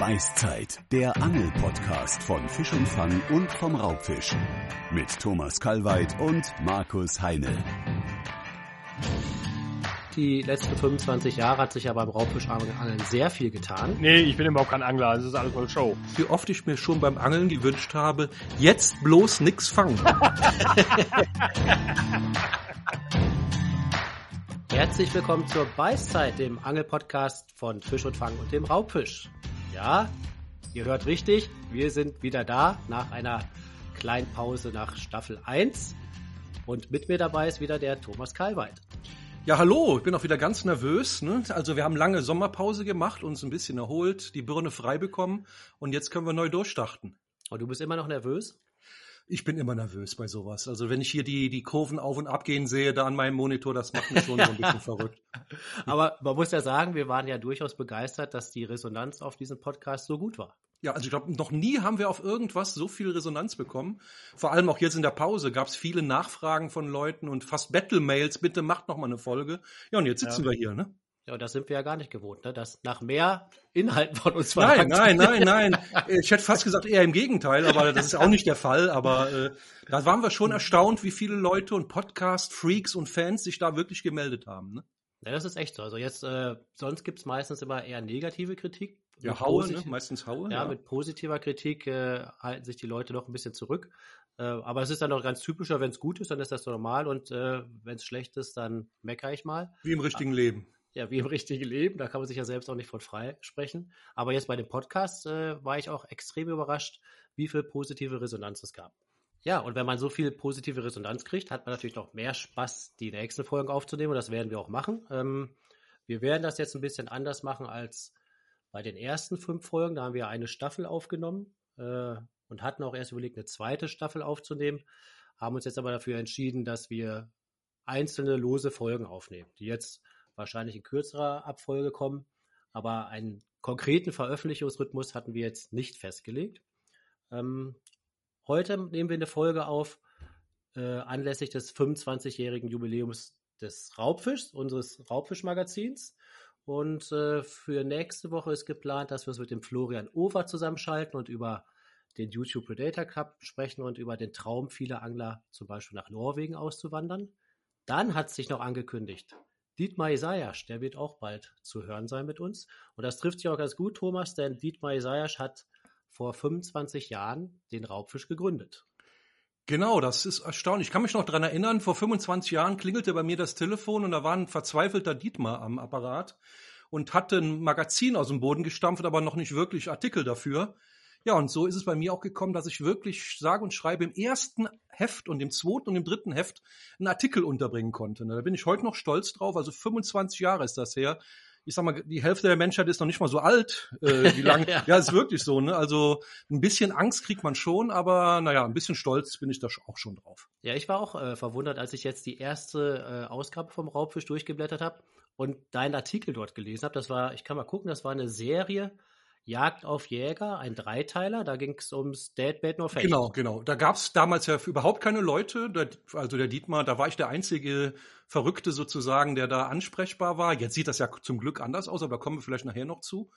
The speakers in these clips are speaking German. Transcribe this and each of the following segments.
Beißzeit, der Angel-Podcast von Fisch und Fang und vom Raubfisch. Mit Thomas Kalweit und Markus Heine. Die letzten 25 Jahre hat sich ja beim Raubfischangeln sehr viel getan. Nee, ich bin überhaupt kein Angler, das ist alles voll Show. Wie oft ich mir schon beim Angeln gewünscht habe, jetzt bloß nix fangen. Herzlich willkommen zur Beißzeit, dem Angelpodcast von Fisch und Fang und dem Raubfisch. Ja, ihr hört richtig, wir sind wieder da nach einer kleinen Pause nach Staffel 1. Und mit mir dabei ist wieder der Thomas Kalweit. Ja, hallo, ich bin auch wieder ganz nervös. Ne? Also wir haben lange Sommerpause gemacht, uns ein bisschen erholt, die Birne frei bekommen und jetzt können wir neu durchstarten. Und du bist immer noch nervös? Ich bin immer nervös bei sowas. Also wenn ich hier die, die Kurven auf und ab gehen sehe, da an meinem Monitor, das macht mich schon so ein bisschen verrückt. Aber man muss ja sagen, wir waren ja durchaus begeistert, dass die Resonanz auf diesen Podcast so gut war. Ja, also ich glaube, noch nie haben wir auf irgendwas so viel Resonanz bekommen. Vor allem auch jetzt in der Pause gab es viele Nachfragen von Leuten und fast Battle-Mails, bitte macht noch mal eine Folge. Ja, und jetzt sitzen ja. wir hier, ne? Ja, das sind wir ja gar nicht gewohnt, ne? dass nach mehr Inhalten von uns Nein, nein, nein, nein. Ich hätte fast gesagt eher im Gegenteil, aber das ist auch nicht der Fall. Aber äh, da waren wir schon erstaunt, wie viele Leute und Podcast-Freaks und Fans sich da wirklich gemeldet haben. Ne? Ja, das ist echt so. Also jetzt, äh, sonst gibt's meistens immer eher negative Kritik. Ja, Haue, ne? meistens Haue. Ja, ja, mit positiver Kritik äh, halten sich die Leute doch ein bisschen zurück. Äh, aber es ist dann auch ganz typischer, wenn es gut ist, dann ist das normal und äh, wenn es schlecht ist, dann meckere ich mal. Wie im richtigen Leben ja, wie im richtigen Leben, da kann man sich ja selbst auch nicht von frei sprechen. Aber jetzt bei dem Podcast äh, war ich auch extrem überrascht, wie viel positive Resonanz es gab. Ja, und wenn man so viel positive Resonanz kriegt, hat man natürlich noch mehr Spaß, die nächsten Folgen aufzunehmen. Und das werden wir auch machen. Ähm, wir werden das jetzt ein bisschen anders machen als bei den ersten fünf Folgen. Da haben wir eine Staffel aufgenommen äh, und hatten auch erst überlegt, eine zweite Staffel aufzunehmen. Haben uns jetzt aber dafür entschieden, dass wir einzelne lose Folgen aufnehmen, die jetzt wahrscheinlich in kürzerer Abfolge kommen. Aber einen konkreten Veröffentlichungsrhythmus hatten wir jetzt nicht festgelegt. Ähm, heute nehmen wir eine Folge auf äh, anlässlich des 25-jährigen Jubiläums des Raubfischs, unseres Raubfischmagazins. Und äh, für nächste Woche ist geplant, dass wir uns mit dem Florian Over zusammenschalten und über den YouTube Predator Cup sprechen und über den Traum vieler Angler zum Beispiel nach Norwegen auszuwandern. Dann hat sich noch angekündigt, Dietmar Isaias, der wird auch bald zu hören sein mit uns. Und das trifft sich auch ganz gut, Thomas, denn Dietmar Isaias hat vor 25 Jahren den Raubfisch gegründet. Genau, das ist erstaunlich. Ich kann mich noch daran erinnern, vor 25 Jahren klingelte bei mir das Telefon und da war ein verzweifelter Dietmar am Apparat und hatte ein Magazin aus dem Boden gestampft, aber noch nicht wirklich Artikel dafür. Ja, und so ist es bei mir auch gekommen, dass ich wirklich sage und schreibe im ersten Heft und im zweiten und im dritten Heft einen Artikel unterbringen konnte. Da bin ich heute noch stolz drauf. Also 25 Jahre ist das her. Ich sag mal, die Hälfte der Menschheit ist noch nicht mal so alt. Äh, wie lang? ja. ja, ist wirklich so. Ne? Also ein bisschen Angst kriegt man schon, aber naja, ein bisschen stolz bin ich da auch schon drauf. Ja, ich war auch äh, verwundert, als ich jetzt die erste äh, Ausgabe vom Raubfisch durchgeblättert habe und deinen Artikel dort gelesen habe. Das war, ich kann mal gucken, das war eine Serie Jagd auf Jäger, ein Dreiteiler, da ging es ums Dead Bad No Fate. Genau, genau. Da gab es damals ja überhaupt keine Leute, also der Dietmar, da war ich der einzige Verrückte sozusagen, der da ansprechbar war. Jetzt sieht das ja zum Glück anders aus, aber da kommen wir vielleicht nachher noch zu.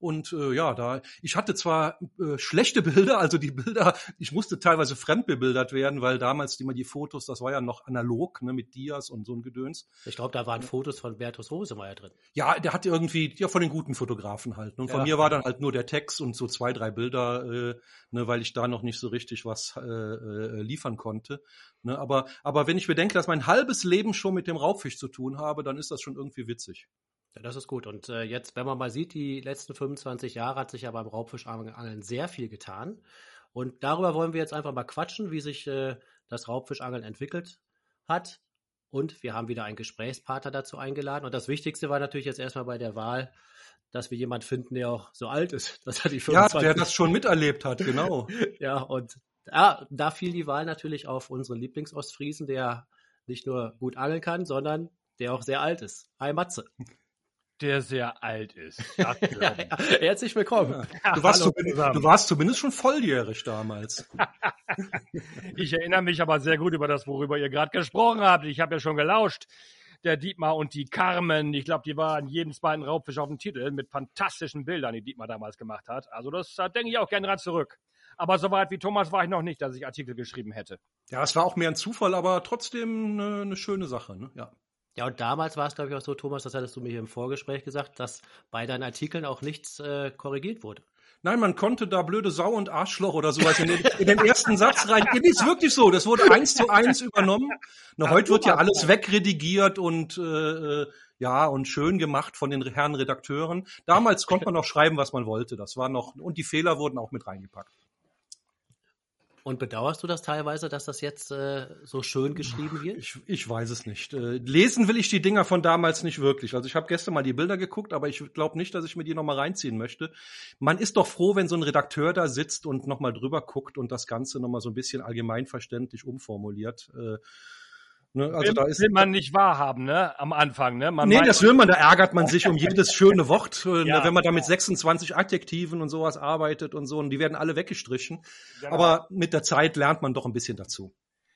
Und äh, ja, da ich hatte zwar äh, schlechte Bilder, also die Bilder, ich musste teilweise fremdbebildert werden, weil damals immer die Fotos, das war ja noch analog, ne, mit Dias und so ein Gedöns. Ich glaube, da waren Fotos von Bertus Rosemeyer drin. Ja, der hatte irgendwie, ja, von den guten Fotografen halt. Ne? Und von ja. mir war dann halt nur der Text und so zwei, drei Bilder, äh, ne, weil ich da noch nicht so richtig was äh, äh, liefern konnte. Ne? Aber, aber wenn ich bedenke, dass mein halbes Leben schon mit dem Raubfisch zu tun habe, dann ist das schon irgendwie witzig. Ja, das ist gut. Und äh, jetzt, wenn man mal sieht, die letzten 25 Jahre hat sich ja beim Raubfischangeln sehr viel getan. Und darüber wollen wir jetzt einfach mal quatschen, wie sich äh, das Raubfischangeln entwickelt hat. Und wir haben wieder einen Gesprächspartner dazu eingeladen. Und das Wichtigste war natürlich jetzt erstmal bei der Wahl, dass wir jemanden finden, der auch so alt ist, dass er die 25 Ja, der das schon miterlebt hat, genau. ja, und ja, da fiel die Wahl natürlich auf unseren Lieblingsostfriesen, der nicht nur gut angeln kann, sondern der auch sehr alt ist. Hi Matze der sehr alt ist. ja, ja. Herzlich willkommen. Ja, du, warst du, warst zumindest schon volljährig damals. ich erinnere mich aber sehr gut über das, worüber ihr gerade gesprochen habt. Ich habe ja schon gelauscht. der Dietmar und die Carmen. Ich glaube, die waren jeden zweiten Raubfisch auf dem Titel mit fantastischen Bildern, die Dietmar damals gemacht hat. Also das da denke ich auch gerne dran zurück. Aber so weit wie Thomas war ich noch nicht, dass ich Artikel geschrieben hätte. Ja, es war auch mehr ein Zufall, aber trotzdem eine, eine schöne Sache. Ne? Ja. Ja, und damals war es, glaube ich, auch so, Thomas, das hattest du mir hier im Vorgespräch gesagt, dass bei deinen Artikeln auch nichts äh, korrigiert wurde. Nein, man konnte da blöde Sau und Arschloch oder sowas in den, in den ersten Satz rein. Ja, ist wirklich so. Das wurde eins zu eins übernommen. Na, heute wird ja alles wegredigiert und äh, ja und schön gemacht von den Herren Redakteuren. Damals konnte man noch schreiben, was man wollte. Das war noch und die Fehler wurden auch mit reingepackt. Und bedauerst du das teilweise, dass das jetzt äh, so schön geschrieben wird? Ich, ich weiß es nicht. Äh, lesen will ich die Dinger von damals nicht wirklich. Also ich habe gestern mal die Bilder geguckt, aber ich glaube nicht, dass ich mir die nochmal reinziehen möchte. Man ist doch froh, wenn so ein Redakteur da sitzt und nochmal drüber guckt und das Ganze nochmal so ein bisschen allgemeinverständlich umformuliert. Äh, Ne? Also will, da ist, will man nicht wahrhaben, ne? Am Anfang, ne? Man nee, das will man, da ärgert man sich um jedes schöne Wort, äh, ja, wenn man da mit 26 Adjektiven und sowas arbeitet und so, und die werden alle weggestrichen. Genau. Aber mit der Zeit lernt man doch ein bisschen dazu.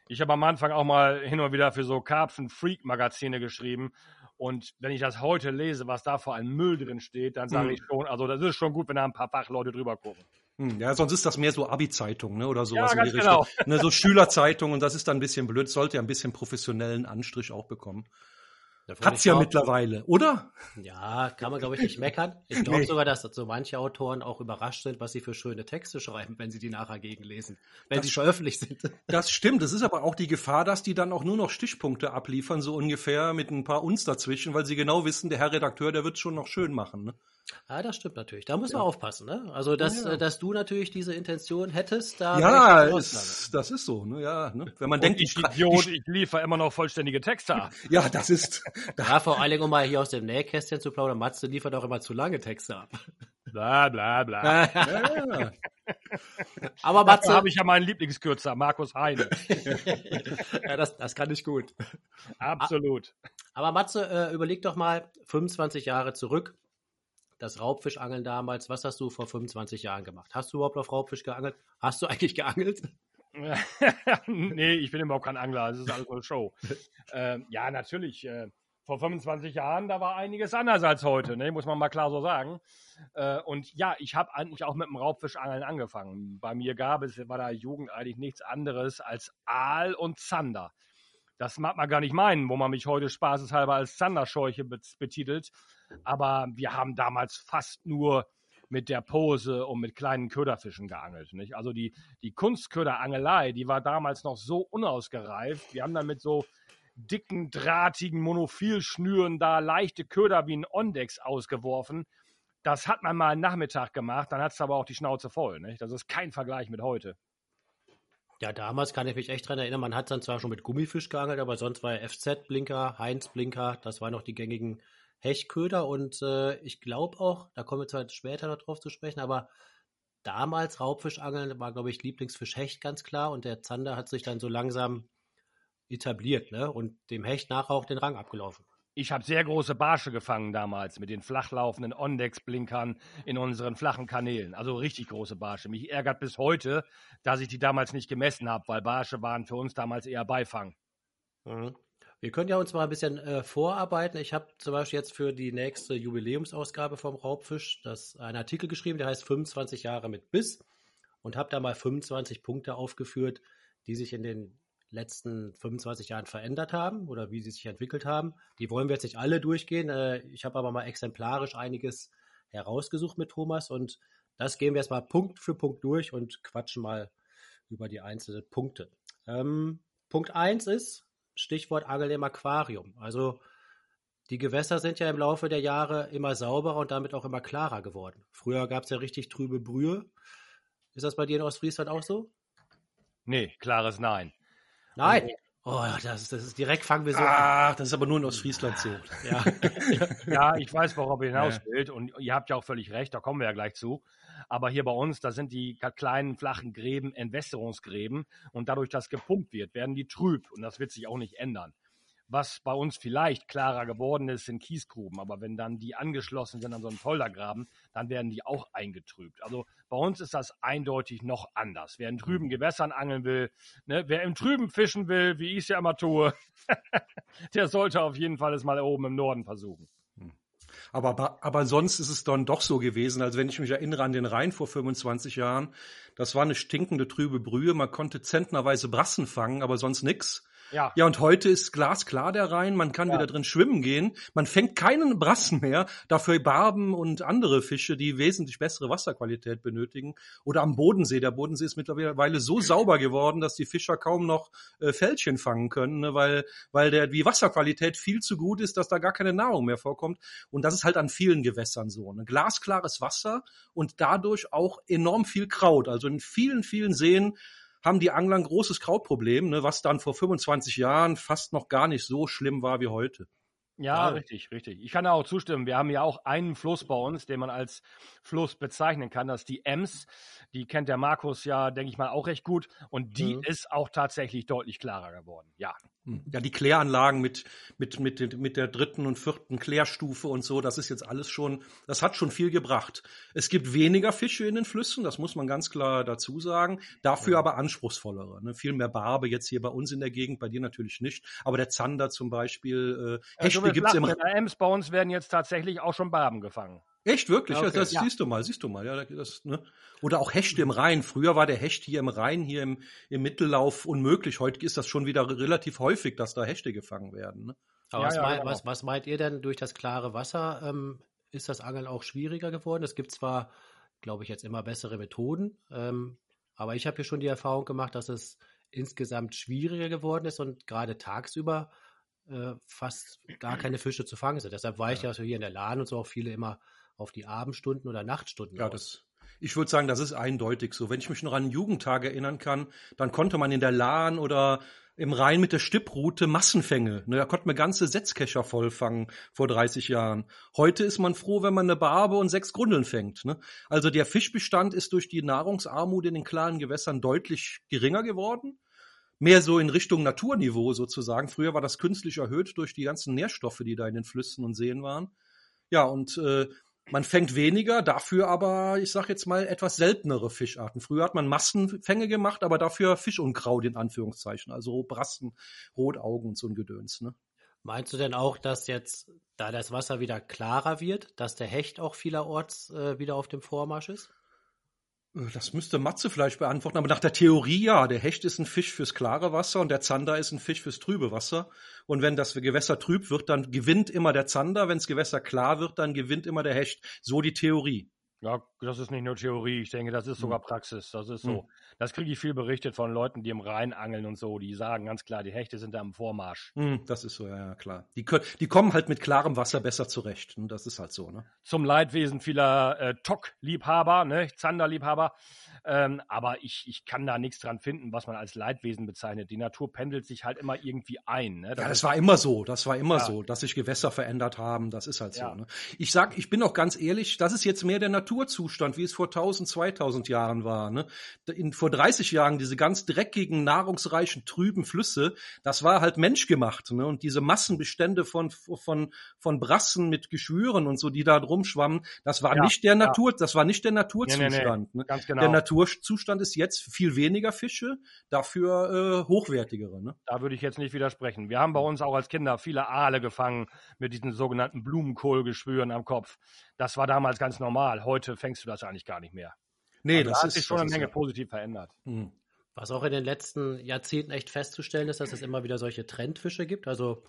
Ich habe am Anfang auch mal hin und wieder für so Karpfen-Freak-Magazine geschrieben. Und wenn ich das heute lese, was da vor allem Müll drin steht, dann sage mhm. ich schon, also das ist schon gut, wenn da ein paar Fachleute drüber gucken. Hm, ja, sonst ist das mehr so Abi-Zeitung, ne, oder sowas ja, in die Richtung. Genau. Ne, so Schülerzeitung und das ist dann ein bisschen blöd, sollte ja ein bisschen professionellen Anstrich auch bekommen. Hat's ja mittlerweile, oder? Ja, kann man glaube ich nicht meckern. Ich glaube nee. sogar, dass so manche Autoren auch überrascht sind, was sie für schöne Texte schreiben, wenn sie die nachher gegenlesen, wenn das sie veröffentlicht sind. Das stimmt. Es ist aber auch die Gefahr, dass die dann auch nur noch Stichpunkte abliefern, so ungefähr mit ein paar uns dazwischen, weil sie genau wissen, der Herr Redakteur, der wird schon noch schön machen. Ne? Ja, das stimmt natürlich. Da muss man ja. aufpassen, ne? Also, dass, ja. dass du natürlich diese Intention hättest, da. Ja, ist, das ist so, ne? Ja, ne? Wenn man Und denkt, ich, Idiot, ich, liefere immer noch vollständige Texte ab. ja, das ist. ja, vor allen Dingen, um mal hier aus dem Nähkästchen zu plaudern, Matze liefert auch immer zu lange Texte ab. Bla, bla, bla. ja. Aber Matze. habe ich ja meinen Lieblingskürzer, Markus Heine. ja, das, das kann ich gut. Absolut. Aber Matze, äh, überleg doch mal 25 Jahre zurück das Raubfischangeln damals, was hast du vor 25 Jahren gemacht? Hast du überhaupt auf Raubfisch geangelt? Hast du eigentlich geangelt? nee, ich bin überhaupt kein Angler, das ist alles nur Show. ähm, ja, natürlich. Äh, vor 25 Jahren, da war einiges anders als heute, ne? muss man mal klar so sagen. Äh, und ja, ich habe eigentlich auch mit dem Raubfischangeln angefangen. Bei mir gab es, war da Jugend eigentlich nichts anderes als Aal und Zander. Das mag man gar nicht meinen, wo man mich heute spaßeshalber als Zanderscheuche betitelt. Aber wir haben damals fast nur mit der Pose und mit kleinen Köderfischen geangelt. Nicht? Also die, die Kunstköderangelei, die war damals noch so unausgereift. Wir haben dann mit so dicken, drahtigen Monophilschnüren da leichte Köder wie ein Ondex ausgeworfen. Das hat man mal einen Nachmittag gemacht, dann hat es aber auch die Schnauze voll. Nicht? Das ist kein Vergleich mit heute. Ja, damals kann ich mich echt dran erinnern, man hat dann zwar schon mit Gummifisch geangelt, aber sonst war ja FZ-Blinker, Heinz-Blinker, das waren noch die gängigen Hechtköder und äh, ich glaube auch, da kommen wir zwar später noch drauf zu sprechen, aber damals Raubfischangeln war, glaube ich, Lieblingsfisch Hecht ganz klar und der Zander hat sich dann so langsam etabliert ne? und dem Hecht nachher auch den Rang abgelaufen. Ich habe sehr große Barsche gefangen damals mit den flachlaufenden Ondex-Blinkern in unseren flachen Kanälen. Also richtig große Barsche. Mich ärgert bis heute, dass ich die damals nicht gemessen habe, weil Barsche waren für uns damals eher Beifang. Mhm. Wir können ja uns mal ein bisschen äh, vorarbeiten. Ich habe zum Beispiel jetzt für die nächste Jubiläumsausgabe vom Raubfisch das, einen Artikel geschrieben, der heißt 25 Jahre mit Biss und habe da mal 25 Punkte aufgeführt, die sich in den letzten 25 Jahren verändert haben oder wie sie sich entwickelt haben. Die wollen wir jetzt nicht alle durchgehen. Äh, ich habe aber mal exemplarisch einiges herausgesucht mit Thomas und das gehen wir jetzt mal Punkt für Punkt durch und quatschen mal über die einzelnen Punkte. Ähm, Punkt 1 ist, Stichwort Angel im Aquarium. Also die Gewässer sind ja im Laufe der Jahre immer sauberer und damit auch immer klarer geworden. Früher gab es ja richtig trübe Brühe. Ist das bei dir in Ostfriesland auch so? Nee, klares Nein. Nein. Oh, das ist, das ist direkt fangen wir so ah, an. das ist aber nur in Ostfriesland so. Ja, ja ich weiß, worauf ihr hinaus wollt. Und ihr habt ja auch völlig recht, da kommen wir ja gleich zu. Aber hier bei uns, da sind die kleinen, flachen Gräben Entwässerungsgräben. Und dadurch, dass gepumpt wird, werden die trüb. Und das wird sich auch nicht ändern. Was bei uns vielleicht klarer geworden ist, sind Kiesgruben. Aber wenn dann die angeschlossen sind an so einen Poldergraben, dann werden die auch eingetrübt. Also bei uns ist das eindeutig noch anders. Wer in trüben Gewässern angeln will, ne, wer im Trüben fischen will, wie ich es ja immer tue, der sollte auf jeden Fall es mal oben im Norden versuchen. Aber, aber sonst ist es dann doch so gewesen, als wenn ich mich erinnere an den Rhein vor 25 Jahren. Das war eine stinkende trübe Brühe. Man konnte zentnerweise Brassen fangen, aber sonst nix. Ja. ja, und heute ist glasklar der Rhein, man kann ja. wieder drin schwimmen gehen. Man fängt keinen Brassen mehr, dafür Barben und andere Fische, die wesentlich bessere Wasserqualität benötigen. Oder am Bodensee. Der Bodensee ist mittlerweile so sauber geworden, dass die Fischer kaum noch äh, Fältchen fangen können, ne, weil, weil der, die Wasserqualität viel zu gut ist, dass da gar keine Nahrung mehr vorkommt. Und das ist halt an vielen Gewässern so. Ne? Glasklares Wasser und dadurch auch enorm viel Kraut. Also in vielen, vielen Seen haben die Angler ein großes Krautproblem, ne, was dann vor 25 Jahren fast noch gar nicht so schlimm war wie heute. Ja, ja, richtig, richtig. Ich kann da auch zustimmen. Wir haben ja auch einen Fluss bei uns, den man als Fluss bezeichnen kann. Das ist die Ems. Die kennt der Markus ja, denke ich mal, auch recht gut. Und die mhm. ist auch tatsächlich deutlich klarer geworden. Ja. Hm. Ja, die Kläranlagen mit, mit, mit, mit der dritten und vierten Klärstufe und so, das ist jetzt alles schon, das hat schon viel gebracht. Es gibt weniger Fische in den Flüssen, das muss man ganz klar dazu sagen, dafür ja. aber anspruchsvollere. Ne? Viel mehr Barbe jetzt hier bei uns in der Gegend, bei dir natürlich nicht. Aber der Zander zum Beispiel, äh, Hechte ja, gibt's im... In der Ems bei uns werden jetzt tatsächlich auch schon Barben gefangen. Echt, wirklich? Okay. Ja, das ja. siehst du mal, siehst du mal. Ja, das, ne? Oder auch Hechte im Rhein. Früher war der Hecht hier im Rhein, hier im, im Mittellauf unmöglich. Heute ist das schon wieder relativ häufig, dass da Hechte gefangen werden. Ne? Aber ja, was, meint, genau. was, was, meint ihr denn durch das klare Wasser? Ähm, ist das Angeln auch schwieriger geworden? Es gibt zwar, glaube ich, jetzt immer bessere Methoden, ähm, aber ich habe hier schon die Erfahrung gemacht, dass es insgesamt schwieriger geworden ist und gerade tagsüber äh, fast gar keine Fische zu fangen sind. Deshalb war ich ja so hier in der Laden und so auch viele immer auf die Abendstunden oder Nachtstunden ja, aus. Das, ich würde sagen, das ist eindeutig so. Wenn ich mich noch an Jugendtage erinnern kann, dann konnte man in der Lahn oder im Rhein mit der Stipproute Massenfänge. Ne, da konnte man ganze Setzkescher vollfangen vor 30 Jahren. Heute ist man froh, wenn man eine Barbe und sechs Grundeln fängt. Ne? Also der Fischbestand ist durch die Nahrungsarmut in den klaren Gewässern deutlich geringer geworden. Mehr so in Richtung Naturniveau sozusagen. Früher war das künstlich erhöht durch die ganzen Nährstoffe, die da in den Flüssen und Seen waren. Ja, und äh, man fängt weniger, dafür aber, ich sag jetzt mal, etwas seltenere Fischarten. Früher hat man Massenfänge gemacht, aber dafür Fischunkraut in Anführungszeichen, also Brassen, Rotaugen und so ein Gedöns. Ne? Meinst du denn auch, dass jetzt, da das Wasser wieder klarer wird, dass der Hecht auch vielerorts äh, wieder auf dem Vormarsch ist? Äh, das müsste Matze vielleicht beantworten, aber nach der Theorie ja. Der Hecht ist ein Fisch fürs klare Wasser und der Zander ist ein Fisch fürs trübe Wasser. Und wenn das Gewässer trüb wird, dann gewinnt immer der Zander. Wenn das Gewässer klar wird, dann gewinnt immer der Hecht. So die Theorie. Ja, das ist nicht nur Theorie, ich denke, das ist sogar hm. Praxis. Das ist so. Hm. Das kriege ich viel berichtet von Leuten, die im Rhein angeln und so. Die sagen ganz klar, die Hechte sind da im Vormarsch. Hm, das ist so, ja, klar. Die, können, die kommen halt mit klarem Wasser besser zurecht. Und das ist halt so, ne? Zum Leidwesen vieler äh, Tok-Liebhaber, ne, Zander-Liebhaber. Ähm, aber ich, ich kann da nichts dran finden, was man als Leidwesen bezeichnet. Die Natur pendelt sich halt immer irgendwie ein. Ne? Das ja, das war immer so. Das war immer ja. so, dass sich Gewässer verändert haben. Das ist halt so. Ja. Ne? Ich sag, ich bin auch ganz ehrlich, das ist jetzt mehr der Naturzustand, wie es vor 1000, 2000 Jahren war. Ne? In, vor 30 Jahren diese ganz dreckigen, nahrungsreichen, trüben Flüsse, das war halt menschgemacht. Ne? Und diese Massenbestände von, von, von Brassen mit Geschwüren und so, die da drum schwammen, das war nicht der Natur, das war nicht der Naturzustand. Nee, nee, nee. Ne? Ganz genau. Der Naturzustand ist jetzt viel weniger Fische, dafür äh, hochwertigere. Ne? Da würde ich jetzt nicht widersprechen. Wir haben bei uns auch als Kinder viele Aale gefangen mit diesen sogenannten Blumenkohlgeschwüren am Kopf. Das war damals ganz normal. Heute fängst du das eigentlich gar nicht mehr. Nee, also das da hat sich schon eine Menge positiv verändert. Mhm. Was auch in den letzten Jahrzehnten echt festzustellen ist, dass es immer wieder solche Trendfische gibt. Also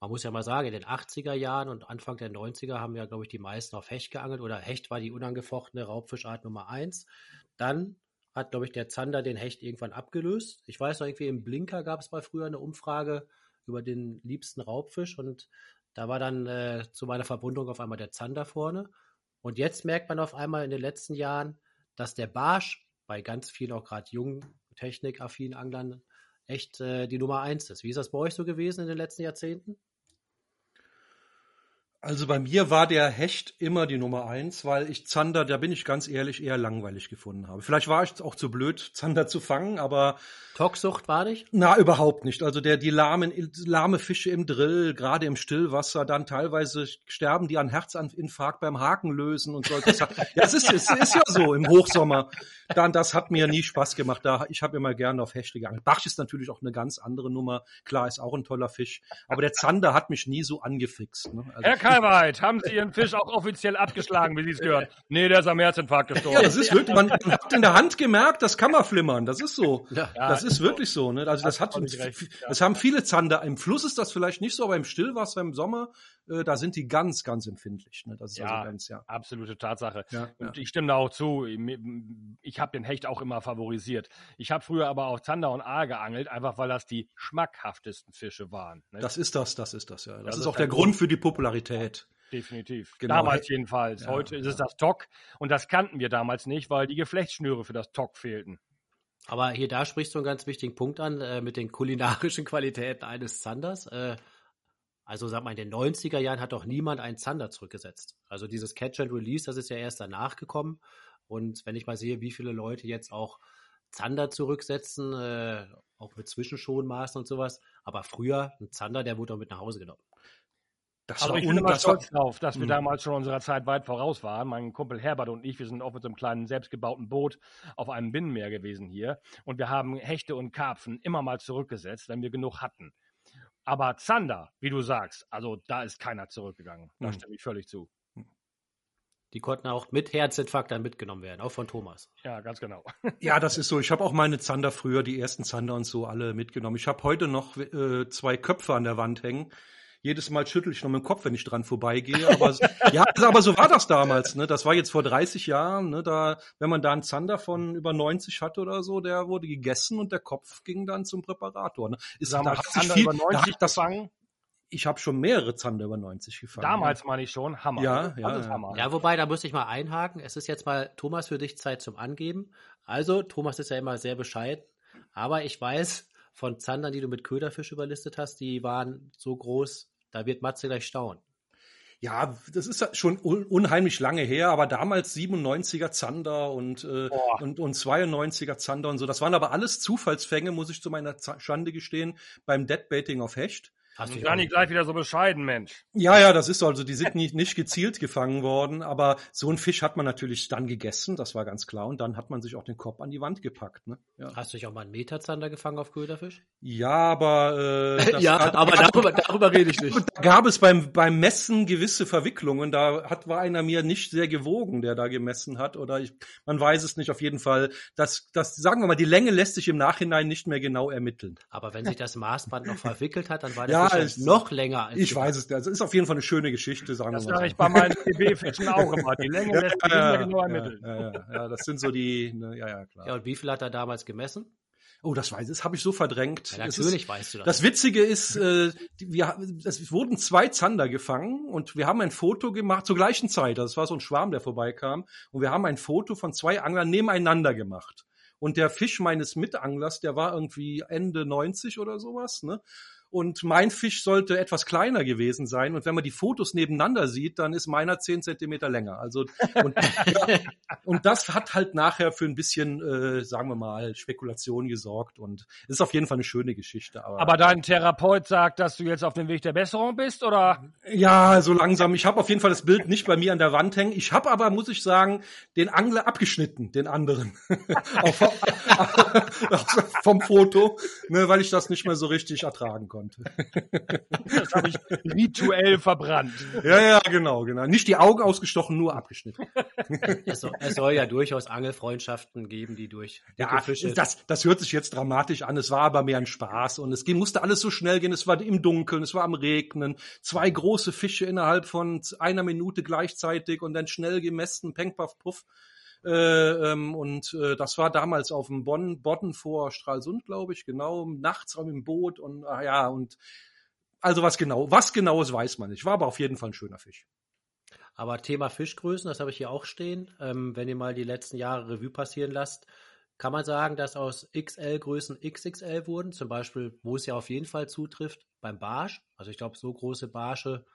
man muss ja mal sagen, in den 80er Jahren und Anfang der 90er haben ja, glaube ich, die meisten auf Hecht geangelt oder Hecht war die unangefochtene Raubfischart Nummer eins. Dann hat, glaube ich, der Zander den Hecht irgendwann abgelöst. Ich weiß noch, irgendwie im Blinker gab es mal früher eine Umfrage über den liebsten Raubfisch und da war dann äh, zu meiner Verwunderung auf einmal der Zander vorne. Und jetzt merkt man auf einmal in den letzten Jahren, dass der Barsch bei ganz vielen, auch gerade jungen, technikaffinen Anglern, echt äh, die Nummer eins ist. Wie ist das bei euch so gewesen in den letzten Jahrzehnten? Also bei mir war der Hecht immer die Nummer eins, weil ich Zander, da bin ich ganz ehrlich, eher langweilig gefunden habe. Vielleicht war ich auch zu blöd, Zander zu fangen, aber. Toxsucht war nicht? Na, überhaupt nicht. Also der, die lahmen, lahme Fische im Drill, gerade im Stillwasser, dann teilweise sterben die an Herzinfarkt beim Haken lösen und so. Das, ja, es ist, es ist ja so im Hochsommer. Dann, das hat mir nie Spaß gemacht. Da, ich habe immer gerne auf Hechte gegangen. Bach ist natürlich auch eine ganz andere Nummer. Klar, ist auch ein toller Fisch. Aber der Zander hat mich nie so angefixt. Ne? Also, Kalweit, haben Sie Ihren Fisch auch offiziell abgeschlagen, wie Sie es gehört? Nee, der ist am Herzinfarkt gestorben. Ja, das ist wirklich, man, man hat in der Hand gemerkt, das kann man flimmern. Das ist so. Ja, das ist wirklich so. Ne? Also das hat, das haben viele Zander. Im Fluss ist das vielleicht nicht so, aber im Stillwasser im Sommer, äh, da sind die ganz, ganz empfindlich. Ne? Das ist ja, also ganz, ja. absolute Tatsache. Ja, und ja. ich stimme da auch zu. Ich habe den Hecht auch immer favorisiert. Ich habe früher aber auch Zander und Aal geangelt, einfach weil das die schmackhaftesten Fische waren. Ne? Das ist das, das ist das, ja. Das, das ist, ist auch der Grund für die Popularität. Qualität. Definitiv. Genau. Damals jedenfalls. Ja, Heute ist es das TOC und das kannten wir damals nicht, weil die Geflechtsschnüre für das TOC fehlten. Aber hier da sprichst du einen ganz wichtigen Punkt an äh, mit den kulinarischen Qualitäten eines Zanders. Äh, also sag mal, in den 90er Jahren hat doch niemand einen Zander zurückgesetzt. Also dieses Catch and Release, das ist ja erst danach gekommen. Und wenn ich mal sehe, wie viele Leute jetzt auch Zander zurücksetzen, äh, auch mit Zwischenschonmaßen und sowas. Aber früher, ein Zander, der wurde auch mit nach Hause genommen. Das Aber ich bin immer stolz drauf, dass wir mhm. damals schon unserer Zeit weit voraus waren. Mein Kumpel Herbert und ich, wir sind auch mit so einem kleinen selbstgebauten Boot auf einem Binnenmeer gewesen hier. Und wir haben Hechte und Karpfen immer mal zurückgesetzt, wenn wir genug hatten. Aber Zander, wie du sagst, also da ist keiner zurückgegangen. Da mhm. stimme ich völlig zu. Die konnten auch mit Herzinfarkt dann mitgenommen werden, auch von Thomas. Ja, ganz genau. Ja, das ist so. Ich habe auch meine Zander früher, die ersten Zander und so alle mitgenommen. Ich habe heute noch äh, zwei Köpfe an der Wand hängen jedes Mal schüttel ich noch mit dem Kopf, wenn ich dran vorbeigehe. Aber, ja, aber so war das damals. Ne? Das war jetzt vor 30 Jahren. Ne? Da, wenn man da einen Zander von über 90 hatte oder so, der wurde gegessen und der Kopf ging dann zum Präparator. Ne? Ist, da hat sich viel, über 90 da hat das, gefangen? Ich habe schon mehrere Zander über 90 gefangen. Damals meine ich schon, Hammer. Ja, ja, ja. Hammer. ja, wobei, da müsste ich mal einhaken. Es ist jetzt mal, Thomas, für dich Zeit zum Angeben. Also, Thomas ist ja immer sehr bescheiden. Aber ich weiß von Zandern, die du mit Köderfisch überlistet hast, die waren so groß, da wird Matze gleich staunen. Ja, das ist schon unheimlich lange her, aber damals 97er Zander und, äh, und, und 92er Zander und so. Das waren aber alles Zufallsfänge, muss ich zu meiner Schande gestehen, beim Deadbaiting auf Hecht. Hast du gar nicht gleich wieder so bescheiden, Mensch. Ja, ja, das ist so. Also, die sind nicht, nicht gezielt gefangen worden, aber so ein Fisch hat man natürlich dann gegessen, das war ganz klar. Und dann hat man sich auch den Kopf an die Wand gepackt. Ne? Ja. Hast du dich auch mal einen Meterzander gefangen auf Köderfisch? Ja, aber. Äh, ja, hat, aber darüber, darüber rede ich nicht. Da gab es beim, beim Messen gewisse Verwicklungen. Da hat, war einer mir nicht sehr gewogen, der da gemessen hat. Oder ich, man weiß es nicht auf jeden Fall. Das, das, sagen wir mal, die Länge lässt sich im Nachhinein nicht mehr genau ermitteln. Aber wenn sich das Maßband noch verwickelt hat, dann war der ja, es, noch länger. Als ich gedacht. weiß es. Das ist auf jeden Fall eine schöne Geschichte, sagen das wir mal. Das sage ich bei meinen DB-Fischen auch immer. Die Länge lässt sich ja, genau ermitteln. Ja, ja, ja, das sind so die, ne, ja, ja, klar. Ja, und wie viel hat er damals gemessen? Oh, das weiß ich, das habe ich so verdrängt. Ja, natürlich ist, weißt du das. Das Witzige ist, äh, wir, es wurden zwei Zander gefangen und wir haben ein Foto gemacht zur gleichen Zeit. Das war so ein Schwarm, der vorbeikam. Und wir haben ein Foto von zwei Anglern nebeneinander gemacht. Und der Fisch meines Mitanglers, der war irgendwie Ende 90 oder sowas, ne? Und mein Fisch sollte etwas kleiner gewesen sein. Und wenn man die Fotos nebeneinander sieht, dann ist meiner zehn Zentimeter länger. Also und, ja, und das hat halt nachher für ein bisschen, äh, sagen wir mal, Spekulation gesorgt. Und es ist auf jeden Fall eine schöne Geschichte. Aber, aber dein Therapeut sagt, dass du jetzt auf dem Weg der Besserung bist, oder? Ja, so langsam. Ich habe auf jeden Fall das Bild nicht bei mir an der Wand hängen. Ich habe aber, muss ich sagen, den Angler abgeschnitten, den anderen, vom Foto, ne, weil ich das nicht mehr so richtig ertragen konnte konnte. Das habe ich rituell verbrannt. Ja, ja, genau, genau. Nicht die Augen ausgestochen, nur abgeschnitten. Es soll, es soll ja durchaus Angelfreundschaften geben, die durch ja, Fische. Das, das hört sich jetzt dramatisch an. Es war aber mehr ein Spaß und es musste alles so schnell gehen. Es war im Dunkeln, es war am Regnen. Zwei große Fische innerhalb von einer Minute gleichzeitig und dann schnell gemessen, peng, paff, puff. Äh, ähm, und äh, das war damals auf dem Bonn, Bodden vor Stralsund, glaube ich, genau, nachts im Boot und ah, ja, und also was genau, was genaues weiß man nicht. War aber auf jeden Fall ein schöner Fisch. Aber Thema Fischgrößen, das habe ich hier auch stehen. Ähm, wenn ihr mal die letzten Jahre Revue passieren lasst, kann man sagen, dass aus XL-Größen XXL wurden. Zum Beispiel, wo es ja auf jeden Fall zutrifft, beim Barsch. Also ich glaube, so große Barsche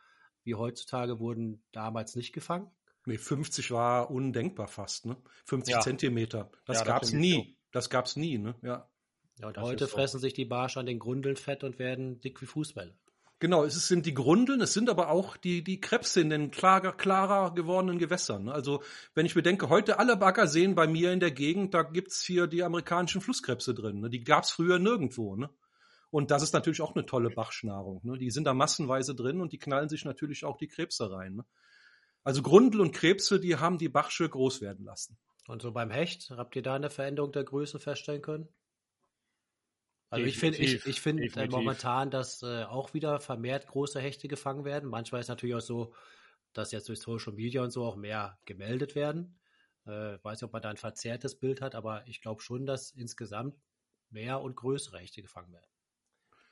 wie heutzutage wurden damals nicht gefangen. Nee, 50 war undenkbar fast, ne? 50 Ja. Zentimeter. Das Ja, das gab's ich nie. Das gab's nie, ne? Ja. Ja, und Das heute ist so. fressen sich die Barsche an den Grundeln fett und werden dick wie Fußbälle. Genau, es sind die Grundeln, es sind aber auch die, die Krebse in den klarer, klarer gewordenen Gewässern. ne? Also, wenn ich bedenke, heute alle Baggerseen bei mir in der Gegend, da gibt's hier die amerikanischen Flusskrebse drin. Ne? Die gab's früher nirgendwo. Ne? Und das ist natürlich auch eine tolle Bachschnahrung. Ne? Die sind da massenweise drin und die knallen sich natürlich auch die Krebse rein. Ne? Also Grundel und Krebse, die haben die Bachsche groß werden lassen. Und so beim Hecht, habt ihr da eine Veränderung der Größe feststellen können? Also ich finde ich, Definitiv, ich finde äh, definitiv. momentan, dass äh, auch wieder vermehrt große Hechte gefangen werden. Manchmal ist natürlich auch so, dass jetzt durch Social Media und so auch mehr gemeldet werden. Äh, weiß nicht, ob man da ein verzerrtes Bild hat, aber ich glaube schon, dass insgesamt mehr und größere Hechte gefangen werden.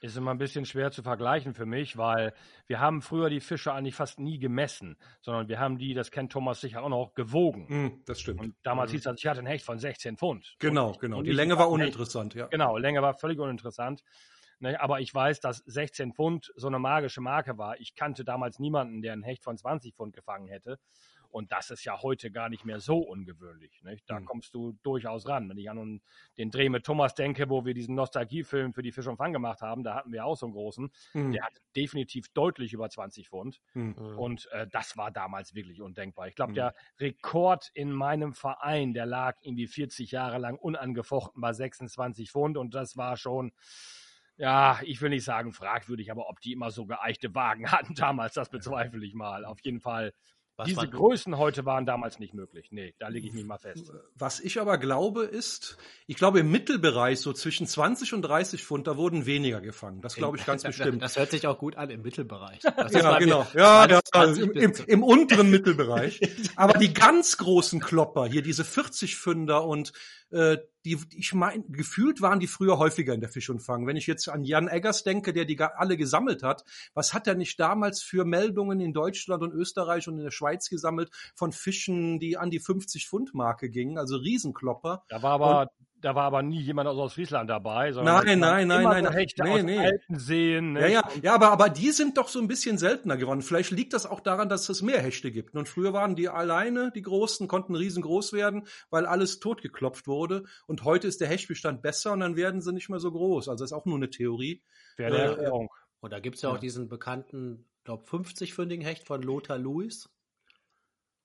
Ist immer ein bisschen schwer zu vergleichen für mich, weil wir haben früher die Fische eigentlich fast nie gemessen, sondern wir haben die, das kennt Thomas sicher auch noch, gewogen. Hm, das stimmt. Und damals Mhm. hieß das, ich hatte ein Hecht von 16 Pfund. genau, genau. und Die ich Länge war ein Hecht- uninteressant, ja. Genau, Länge war völlig uninteressant. Ne, aber ich weiß, dass 16 Pfund so eine magische Marke war. Ich kannte damals niemanden, der ein Hecht von 20 Pfund gefangen hätte. Und das ist ja heute gar nicht mehr so ungewöhnlich. Nicht? Da Mhm. kommst du durchaus ran. Wenn ich an den Dreh mit Thomas denke, wo wir diesen Nostalgiefilm für die Fisch und Fang gemacht haben, da hatten wir auch so einen großen. Hm, Der hatte definitiv deutlich über 20 Pfund. hm. Und äh, das war damals wirklich undenkbar. Ich glaube, Mhm. der Rekord in meinem Verein, der lag irgendwie 40 Jahre lang unangefochten bei 26 Pfund. Und das war schon, ja, ich will nicht sagen fragwürdig, aber ob die immer so geeichte Wagen hatten damals, das bezweifle ich mal. Auf jeden Fall. Was Diese man- Größen heute waren damals nicht möglich. Nee, da lege ich mich mal fest. Was ich aber glaube ist, ich glaube im Mittelbereich so zwischen 20 und 30 Pfund, da wurden weniger gefangen. Das glaube ich ganz bestimmt. Das hört sich auch gut an im Mittelbereich. Ja, genau. Ja, ja, 20 im, bis im, im unteren Mittelbereich. Aber die ganz großen Klopper, hier diese 40 Pfünder und äh, die, ich meine, gefühlt waren die früher häufiger in der Fisch und Fang. Wenn ich jetzt an Jan Eggers denke, der die alle gesammelt hat, was hat er nicht damals für Meldungen in Deutschland und Österreich und in der Schweiz gesammelt von Fischen, die an die 50 Pfund Marke gingen, also Riesenklopper. Da war aber, da war aber nie jemand aus Ostfriesland dabei. sondern Nein, nein, nein, immer nein, so nein. Hechte Nee, aus nee. alten Seen. Ja, ja, ja, aber, aber die sind doch so ein bisschen seltener geworden. Vielleicht liegt das auch daran, dass es mehr Hechte gibt. Und früher waren die alleine, die Großen, konnten riesengroß werden, weil alles totgeklopft wurde. Und heute ist der Hechtbestand besser und dann werden sie nicht mehr so groß. Also das ist auch nur eine Theorie. Wäre Äh, Erklärung. Und da gibt es ja auch Ja. diesen bekannten, glaube 50-fündigen Hecht von Lothar Lewis.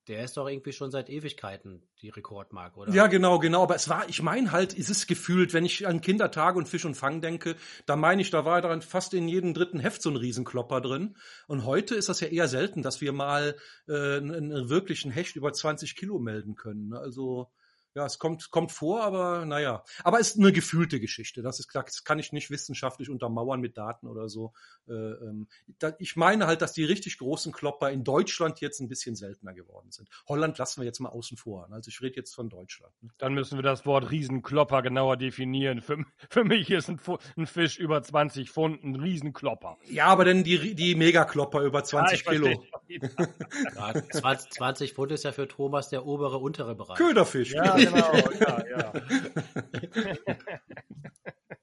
Der ist doch irgendwie schon seit Ewigkeiten die Rekordmarke, oder? Ja, genau, genau. Aber es war, ich meine halt, es ist gefühlt, wenn ich an Kindertage und Fisch und Fang denke, da meine ich, da war daran fast in jedem dritten Heft so ein Riesenklopper drin. Und heute ist das ja eher selten, dass wir mal äh, einen, einen wirklichen Hecht über 20 Kilo melden können. ne? Also ja, es kommt, kommt vor, aber naja. Aber es ist eine gefühlte Geschichte. Das ist klar, das kann ich nicht wissenschaftlich untermauern mit Daten oder so. Äh, ähm, da, ich meine halt, dass die richtig großen Klopper in Deutschland jetzt ein bisschen seltener geworden sind. Holland lassen wir jetzt mal außen vor. Also ich rede jetzt von Deutschland. ne? Dann müssen wir das Wort Riesenklopper genauer definieren. Für, für mich ist ein, ein Fisch über 20 Pfund ein Riesenklopper. Ja, aber denn die, die Megaklopper über 20 Ja, Kilo. Ja, 20, 20 Pfund ist ja für Thomas der obere, untere Bereich. Köderfisch. Ja, genau. Ja, ja.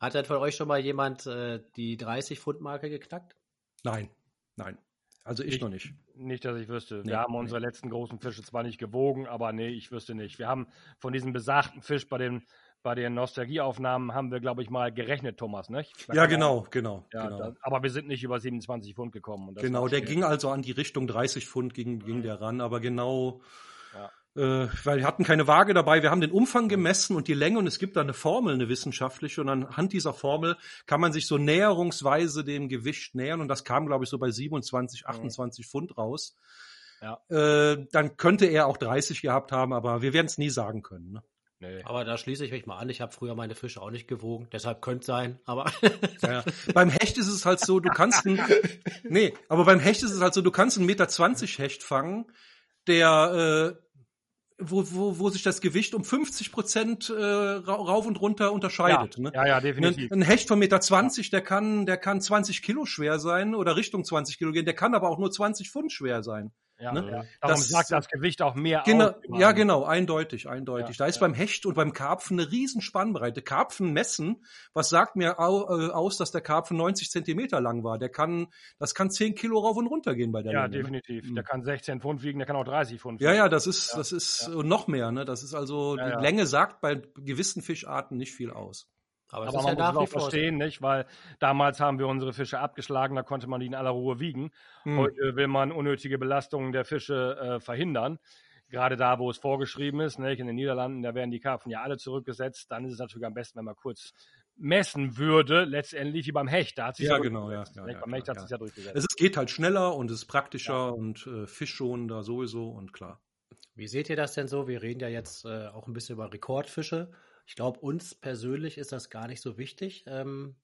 Hat denn von euch schon mal jemand äh, die 30-Pfund-Marke geknackt? Nein, nein. Also ich, Ich- noch nicht. Nicht, dass ich wüsste. Nee, wir haben nee. unsere letzten großen Fische zwar nicht gewogen, aber nee, ich wüsste nicht. Wir haben von diesem besagten Fisch bei den, bei den Nostalgieaufnahmen haben wir, glaube ich, mal gerechnet, Thomas, ne? Da Ja, genau, genau. Ja, genau. Da, aber wir sind nicht über 27 Pfund gekommen. Und das genau, der ging also an die Richtung 30 Pfund ging, ging der ran, aber genau. Äh, weil wir hatten keine Waage dabei, wir haben den Umfang gemessen und die Länge und es gibt da eine Formel, eine wissenschaftliche und anhand dieser Formel kann man sich so näherungsweise dem Gewicht nähern und das kam, glaube ich, so bei 27, 28 Pfund raus. Ja. Äh, dann könnte er auch 30 gehabt haben, aber wir werden es nie sagen können. Ne? Nee. Aber da schließe ich mich mal an. Ich habe früher meine Fische auch nicht gewogen. Deshalb könnte es sein. Aber Ja, beim Hecht ist es halt so, du kannst ein, nee, aber beim Hecht ist es halt so, du kannst einen Meter zwanzig Hecht fangen, der, äh, wo, wo, wo sich das Gewicht um 50 Prozent äh, ra- rauf und runter unterscheidet. ja, ne? ja, ja, Ein, definitiv. ein Hecht von Meter zwanzig, der kann, der kann 20 Kilo schwer sein oder Richtung 20 Kilo gehen, der kann aber auch nur 20 Pfund schwer sein. Ja, ne? ja. Darum Das- sagt das Gewicht auch mehr Genau, aus. ja, genau, eindeutig, eindeutig. Ja, da ist beim Hecht und beim Karpfen eine riesen Spannbreite. Karpfen messen, was sagt mir äh, aus, dass der Karpfen 90 Zentimeter lang war? Der kann, das kann 10 Kilo rauf und runter gehen bei der Ja, Länge. ne? definitiv. Mhm. Der kann 16 Pfund wiegen, der kann auch 30 Pfund wiegen. Ja, ja, das ist, das ist noch mehr, ne? Das ist also, die. Länge sagt bei gewissen Fischarten nicht viel aus. Aber, es Aber ist man ja nach muss es auch verstehen, nicht? Weil damals haben wir unsere Fische abgeschlagen, da konnte man die in aller Ruhe wiegen. Hm. Heute will man unnötige Belastungen der Fische äh, verhindern. Gerade da, wo es vorgeschrieben ist, nicht? in den Niederlanden, da werden die Karpfen ja alle zurückgesetzt. Dann ist es natürlich am besten, wenn man kurz messen würde, letztendlich wie beim Hecht. Da hat sich Ja, genau, ja, ja, ja, beim Hecht klar, hat sich ja. ja durchgesetzt. Es geht halt schneller und es ist praktischer und äh, fischschonender sowieso und klar. Wie seht ihr das denn so? Wir reden ja jetzt äh, auch ein bisschen über Rekordfische. Ich glaube, uns persönlich ist das gar nicht so wichtig. Ähm,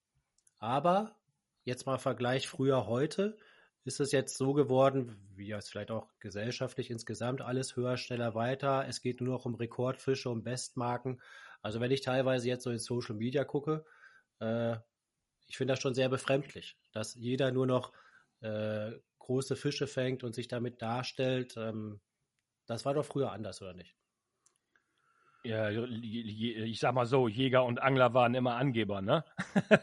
aber jetzt mal Vergleich früher heute. Ist es jetzt so geworden, wie es vielleicht auch gesellschaftlich insgesamt alles höher, schneller, weiter? Es geht nur noch um Rekordfische, um Bestmarken. Also wenn ich teilweise jetzt so in Social Media gucke, äh, ich finde das schon sehr befremdlich, dass jeder nur noch äh, große Fische fängt und sich damit darstellt. Ähm, das war doch früher anders, oder nicht? Ja, ich sag mal so, Jäger und Angler waren immer Angeber, ne?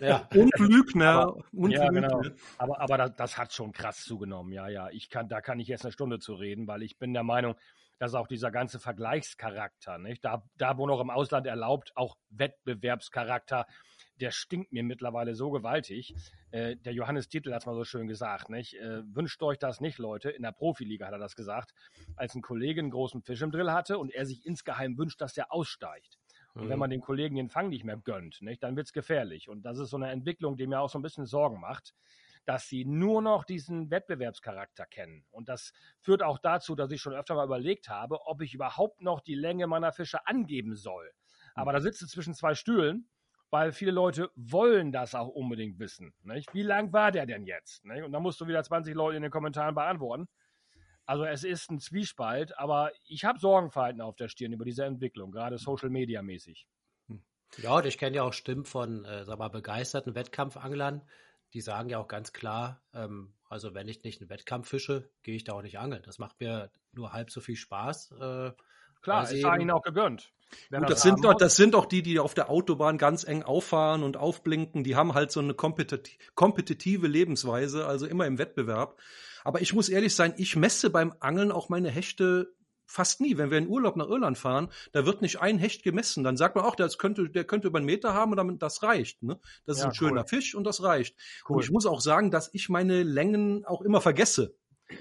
Ja, Und Lügner. Aber- und ja, Lügner. genau. Aber, aber das, das hat schon krass zugenommen. Ja, ja. Ich kann, da kann ich jetzt eine Stunde zu reden, weil ich bin der Meinung, dass auch dieser ganze Vergleichscharakter, nicht? Da, da wo noch im Ausland erlaubt, auch Wettbewerbscharakter, der stinkt mir mittlerweile so gewaltig. Äh, der Johannes Titel hat es mal so schön gesagt, nicht? Äh, wünscht euch das nicht, Leute. In der Profiliga hat er das gesagt, als ein Kollege einen großen Fisch im Drill hatte und er sich insgeheim wünscht, dass der aussteigt. Und wenn man den Kollegen den Fang nicht mehr gönnt, nicht, dann wird's gefährlich. Und das ist so eine Entwicklung, die mir auch so ein bisschen Sorgen macht, dass sie nur noch diesen Wettbewerbscharakter kennen. Und das führt auch dazu, dass ich schon öfter mal überlegt habe, ob ich überhaupt noch die Länge meiner Fische angeben soll. Aber da sitzt du zwischen zwei Stühlen, weil viele Leute wollen das auch unbedingt wissen. Nicht? Wie lang war der denn jetzt? Nicht? Und dann musst du wieder 20 Leute in den Kommentaren beantworten. Also es ist ein Zwiespalt, aber ich habe Sorgenverhalten auf der Stirn über diese Entwicklung, gerade Social Media mäßig. Ja, und ich kenne ja auch Stimmen von, äh, sag mal, begeisterten Wettkampfanglern, die sagen ja auch ganz klar, ähm, also wenn ich nicht einen Wettkampf fische, gehe ich da auch nicht angeln. Das macht mir nur halb so viel Spaß. Äh, Klar, sie es sei ihnen auch gegönnt. Gut, das sind, doch, das sind auch die, die auf der Autobahn ganz eng auffahren und aufblinken. Die haben halt so eine kompetiti kompetitive Lebensweise, also immer im Wettbewerb. Aber ich muss ehrlich sein, ich messe beim Angeln auch meine Hechte fast nie. Wenn wir in Urlaub nach Irland fahren, da wird nicht ein Hecht gemessen. Dann sagt man auch, der könnte, der könnte über einen Meter haben und damit, das reicht. Ne? Das ist Ja, ein schöner cool. Fisch und das reicht. Cool. Und ich muss auch sagen, dass ich meine Längen auch immer vergesse.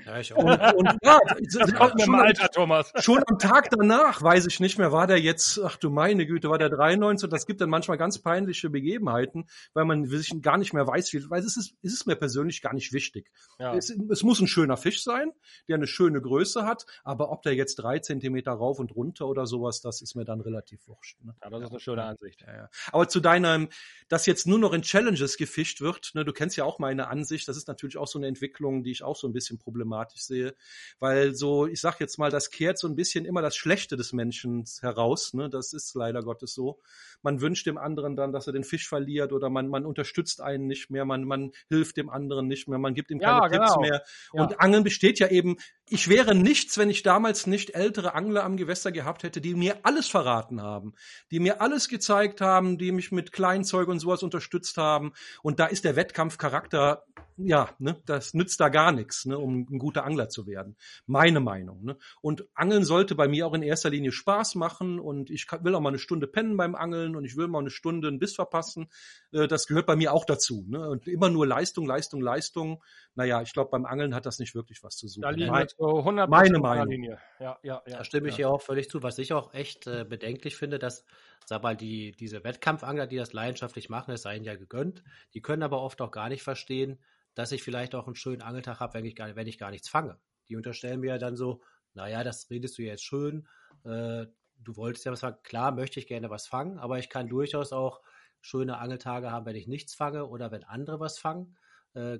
Ja, ich Und, auch. und ja, Das kommt mir schon, Alter, Thomas. schon am Tag danach weiß ich nicht mehr, war der jetzt, ach du meine Güte, war der 93 und das gibt dann manchmal ganz peinliche Begebenheiten, weil man sich gar nicht mehr weiß, wie, weil es ist, es ist mir persönlich gar nicht wichtig. Ja. Es, es muss ein schöner Fisch sein, der eine schöne Größe hat, aber ob der jetzt drei Zentimeter rauf und runter oder sowas, das ist mir dann relativ wurscht. Ne? ja, das ist eine schöne Ansicht. Ja, ja. Aber zu deinem, dass jetzt nur noch in Challenges gefischt wird, ne, du kennst ja auch meine Ansicht, das ist natürlich auch so eine Entwicklung, die ich auch so ein bisschen problematisch sehe, weil so, ich sag jetzt mal, das kehrt so ein bisschen immer das Schlechte des Menschen heraus, ne, das ist leider Gottes so. Man wünscht dem anderen dann, dass er den Fisch verliert oder man, man unterstützt einen nicht mehr, man, man hilft dem anderen nicht mehr, man gibt ihm keine Ja, Tipps genau. mehr. Ja. Und Angeln besteht ja eben, ich wäre nichts, wenn ich damals nicht ältere Angler am Gewässer gehabt hätte, die mir alles verraten haben, die mir alles gezeigt haben, die mich mit Kleinzeug und sowas unterstützt haben. Und da ist der Wettkampfcharakter, ja, ne, das nützt da gar nichts, ne, um ein guter Angler zu werden. Meine Meinung. Ne. Und Angeln sollte bei mir auch in erster Linie Spaß machen und ich kann, will auch mal eine Stunde pennen beim Angeln und ich will mal eine Stunde einen Biss verpassen. Äh, Das gehört bei mir auch dazu. Ne. Und immer nur Leistung, Leistung, Leistung. Naja, ich glaube, beim Angeln hat das nicht wirklich was zu suchen. Da liegen Mein- wir zu 100 meine Meinung. Linie. Ja, ja, ja. Da stimme ich ja. dir auch völlig zu. Was ich auch echt äh, bedenklich finde, dass, sag mal, die, diese Wettkampfangler, die das leidenschaftlich machen, es sei ihnen ja gegönnt, die können aber oft auch gar nicht verstehen, dass ich vielleicht auch einen schönen Angeltag habe, wenn ich gar, wenn ich gar nichts fange. Die unterstellen mir ja dann so, naja, das redest du jetzt schön, äh, du wolltest ja was fangen. Klar möchte ich gerne was fangen, aber ich kann durchaus auch schöne Angeltage haben, wenn ich nichts fange oder wenn andere was fangen. Äh,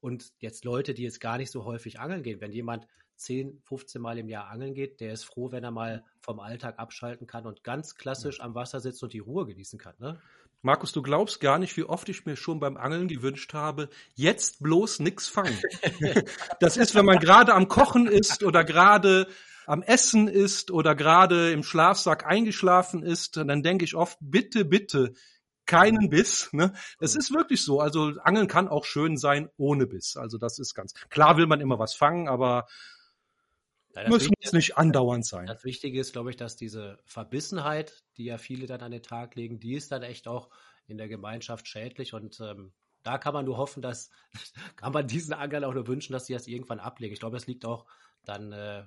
und jetzt Leute, die jetzt gar nicht so häufig angeln gehen, wenn jemand 10, 15 Mal im Jahr angeln geht, der ist froh, wenn er mal vom Alltag abschalten kann und ganz klassisch am Wasser sitzt und die Ruhe genießen kann. Ne? Markus, du glaubst gar nicht, wie oft ich mir schon beim Angeln gewünscht habe, jetzt bloß nix fangen. das ist, wenn man gerade am Kochen ist oder gerade am Essen ist oder gerade im Schlafsack eingeschlafen ist, dann denke ich oft, bitte, bitte, keinen Biss. Ne? Es ist wirklich so. Also Angeln kann auch schön sein ohne Biss. Also das ist ganz klar, will man immer was fangen, aber ja, muss, muss nicht andauernd sein. Das Wichtige ist, glaube ich, dass diese Verbissenheit, die ja viele dann an den Tag legen, die ist dann echt auch in der Gemeinschaft schädlich und ähm, da kann man nur hoffen, dass kann man diesen Anglern auch nur wünschen, dass sie das irgendwann ablegen. Ich glaube, es liegt auch dann äh,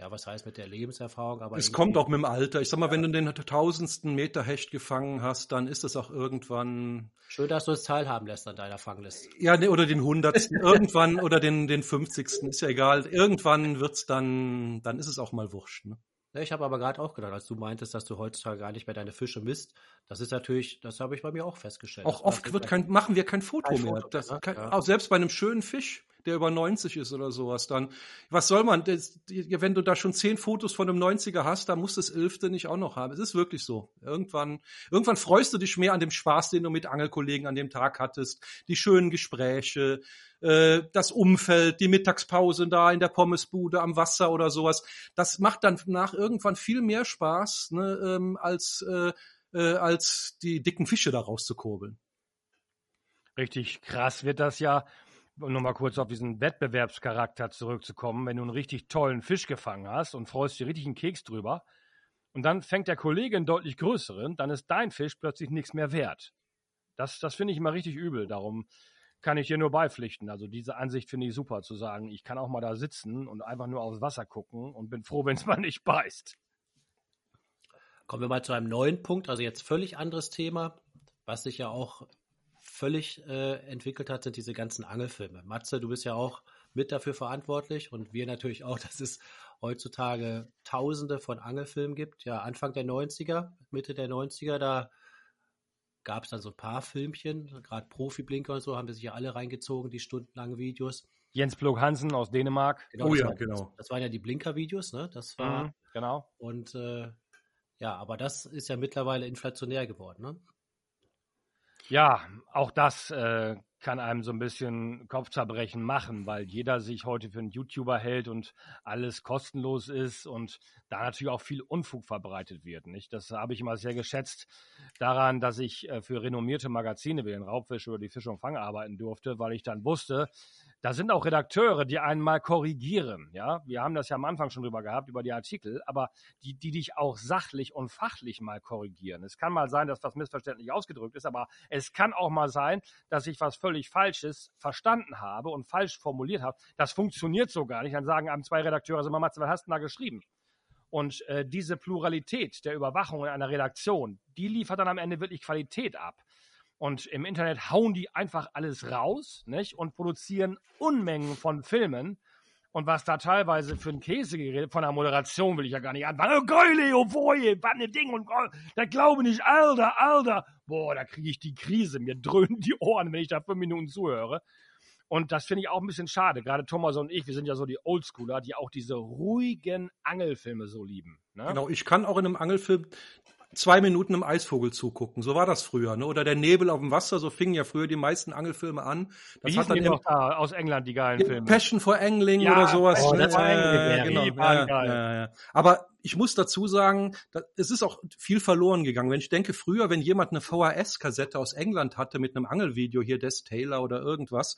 ja, was heißt mit der Lebenserfahrung, aber. Es kommt auch mit dem Alter. Ich sag mal, ja. wenn du den tausendsten Meter Hecht gefangen hast, dann ist es auch irgendwann. Schön, dass du es teilhaben lässt an deiner Fangliste. Ja, ne, oder den hundertsten, irgendwann, oder den, den fünfzigsten, ist ja egal. Irgendwann wird's dann, dann ist es auch mal wurscht, ne? Ja, ich habe aber gerade auch gedacht, als du meintest, dass du heutzutage gar nicht mehr deine Fische misst, das ist natürlich, das habe ich bei mir auch festgestellt. Auch oft wird kein, machen wir kein Foto kein mehr. Foto, das, ne? kein, ja. Auch selbst bei einem schönen Fisch der über 90 ist oder sowas, dann, was soll man, das, wenn du da schon zehn Fotos von einem 90er hast, dann musst du das elfte nicht auch noch haben. Es ist wirklich so. Irgendwann, irgendwann freust du dich mehr an dem Spaß, den du mit Angelkollegen an dem Tag hattest, die schönen Gespräche, äh, das Umfeld, die Mittagspause da in der Pommesbude am Wasser oder sowas. Das macht dann nach irgendwann viel mehr Spaß, ne, ähm, als, äh, äh, als die dicken Fische da rauszukurbeln. Richtig krass wird das ja um nochmal kurz auf diesen Wettbewerbscharakter zurückzukommen, wenn du einen richtig tollen Fisch gefangen hast und freust dir richtig einen Keks drüber und dann fängt der Kollege einen deutlich größeren, dann ist dein Fisch plötzlich nichts mehr wert. Das, das finde ich immer richtig übel. Darum kann ich hier nur beipflichten. Also diese Ansicht finde ich super, zu sagen, ich kann auch mal da sitzen und einfach nur aufs Wasser gucken und bin froh, wenn es mal nicht beißt. Kommen wir mal zu einem neuen Punkt, also jetzt völlig anderes Thema, was sich ja auch völlig äh, entwickelt hat, sind diese ganzen Angelfilme. Matze, du bist ja auch mit dafür verantwortlich und wir natürlich auch, dass es heutzutage Tausende von Angelfilmen gibt. Ja, Anfang der 90er, Mitte der 90er, da gab es dann so ein paar Filmchen, gerade Profi-Blinker und so, haben wir sich ja alle reingezogen, die stundenlangen Videos. Jens Plog Hansen aus Dänemark. Genau, oh ja, war, genau. Das, das, waren ja die Blinker-Videos, ne? Das war. Mhm, genau. Und äh, ja, aber das ist ja mittlerweile inflationär geworden, ne? Ja, auch das äh, kann einem so ein bisschen Kopfzerbrechen machen, weil jeder sich heute für einen YouTuber hält und alles kostenlos ist und da natürlich auch viel Unfug verbreitet wird. Nicht? Das habe ich immer sehr geschätzt daran, dass ich äh, für renommierte Magazine wie den Raubfisch oder die Fisch und Fang arbeiten durfte, weil ich dann wusste, da sind auch Redakteure, die einen mal korrigieren. Ja, wir haben das ja am Anfang schon drüber gehabt, über die Artikel, aber die, die dich auch sachlich und fachlich mal korrigieren. Es kann mal sein, dass was missverständlich ausgedrückt ist, aber es kann auch mal sein, dass ich was völlig Falsches verstanden habe und falsch formuliert habe. Das funktioniert so gar nicht. Dann sagen einem zwei Redakteure, mal, Matze, was hast du da geschrieben? Und äh, diese Pluralität der Überwachung in einer Redaktion, die liefert dann am Ende wirklich Qualität ab. Und im Internet hauen die einfach alles raus nicht? und produzieren Unmengen von Filmen. Und was da teilweise für ein Käse geredet, von der Moderation will ich ja gar nicht anfangen. Oh, geil, Leo, boy, was ne Ding und oh, da glaube nicht, Alter, Alter. Boah, da kriege ich die Krise. Mir dröhnen die Ohren, wenn ich da fünf Minuten zuhöre. Und das finde ich auch ein bisschen schade. Gerade Thomas und ich, wir sind ja so die Oldschooler, die auch diese ruhigen Angelfilme so lieben. Ne? Genau, ich kann auch in einem Angelfilm zwei Minuten im Eisvogel zugucken. So war das früher, ne? Oder der Nebel auf dem Wasser, so fingen ja früher die meisten Angelfilme an. Das Wie hat dann die noch da aus England die geilen Filme. Passion for Angling ja, oder sowas. Oh, das war äh, genau. ja, ja, ja, Aber ich muss dazu sagen, es ist auch viel verloren gegangen. Wenn ich denke, früher, wenn jemand eine VHS-Kassette aus England hatte mit einem Angelvideo, hier Des Taylor oder irgendwas,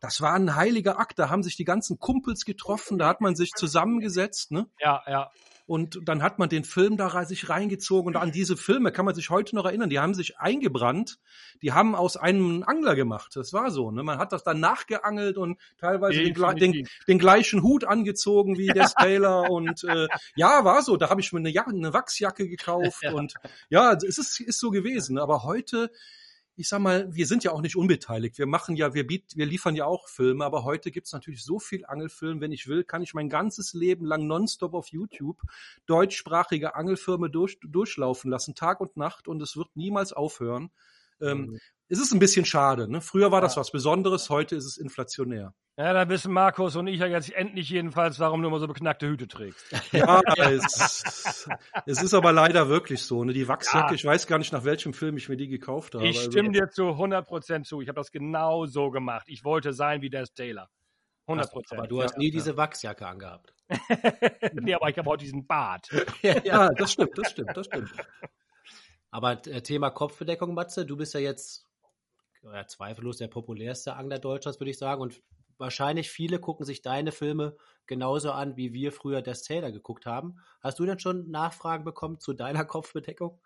das war ein heiliger Akt. Da haben sich die ganzen Kumpels getroffen, da hat man sich zusammengesetzt, ne? Ja, ja. Und dann hat man den Film da sich reingezogen und an diese Filme kann man sich heute noch erinnern. Die haben sich eingebrannt. Die haben aus einem Angler gemacht. Das war so. Ne? Man hat das dann nachgeangelt und teilweise den, den, den, gleichen Hut angezogen wie der Taylor. und äh, ja, war so. Da habe ich mir eine, Jacke, eine Wachsjacke gekauft und ja, es ist, ist so gewesen. Aber heute ich sag mal, wir sind ja auch nicht unbeteiligt. Wir machen ja, wir bieten, wir liefern ja auch Filme, aber heute gibt's natürlich so viel Angelfilm. Wenn ich will, kann ich mein ganzes Leben lang nonstop auf YouTube deutschsprachige Angelfilme durch, durchlaufen lassen, Tag und Nacht, und es wird niemals aufhören. Ähm, mhm. Es ist ein bisschen schade. Ne? Früher war das was Besonderes, heute ist es inflationär. Ja, da wissen Markus und ich ja jetzt endlich jedenfalls, warum du immer so beknackte Hüte trägst. Ja, es, es ist aber leider wirklich so. Ne? Die Wachsjacke, ja. ich weiß gar nicht, nach welchem Film ich mir die gekauft habe. Ich also stimme also, dir zu 100% zu. Ich habe das genau so gemacht. Ich wollte sein wie Des Taylor. 100 Prozent. Aber du hast nie ja. diese Wachsjacke angehabt. nee, aber ich habe heute diesen Bart. ja, ja, das stimmt, das stimmt, das stimmt. Aber äh, Thema Kopfbedeckung, Matze, du bist ja jetzt ja, zweifellos der populärste Angler Deutschlands, würde ich sagen. Und wahrscheinlich viele gucken sich deine Filme genauso an, wie wir früher das Taylor geguckt haben. Hast du denn schon Nachfragen bekommen zu deiner Kopfbedeckung?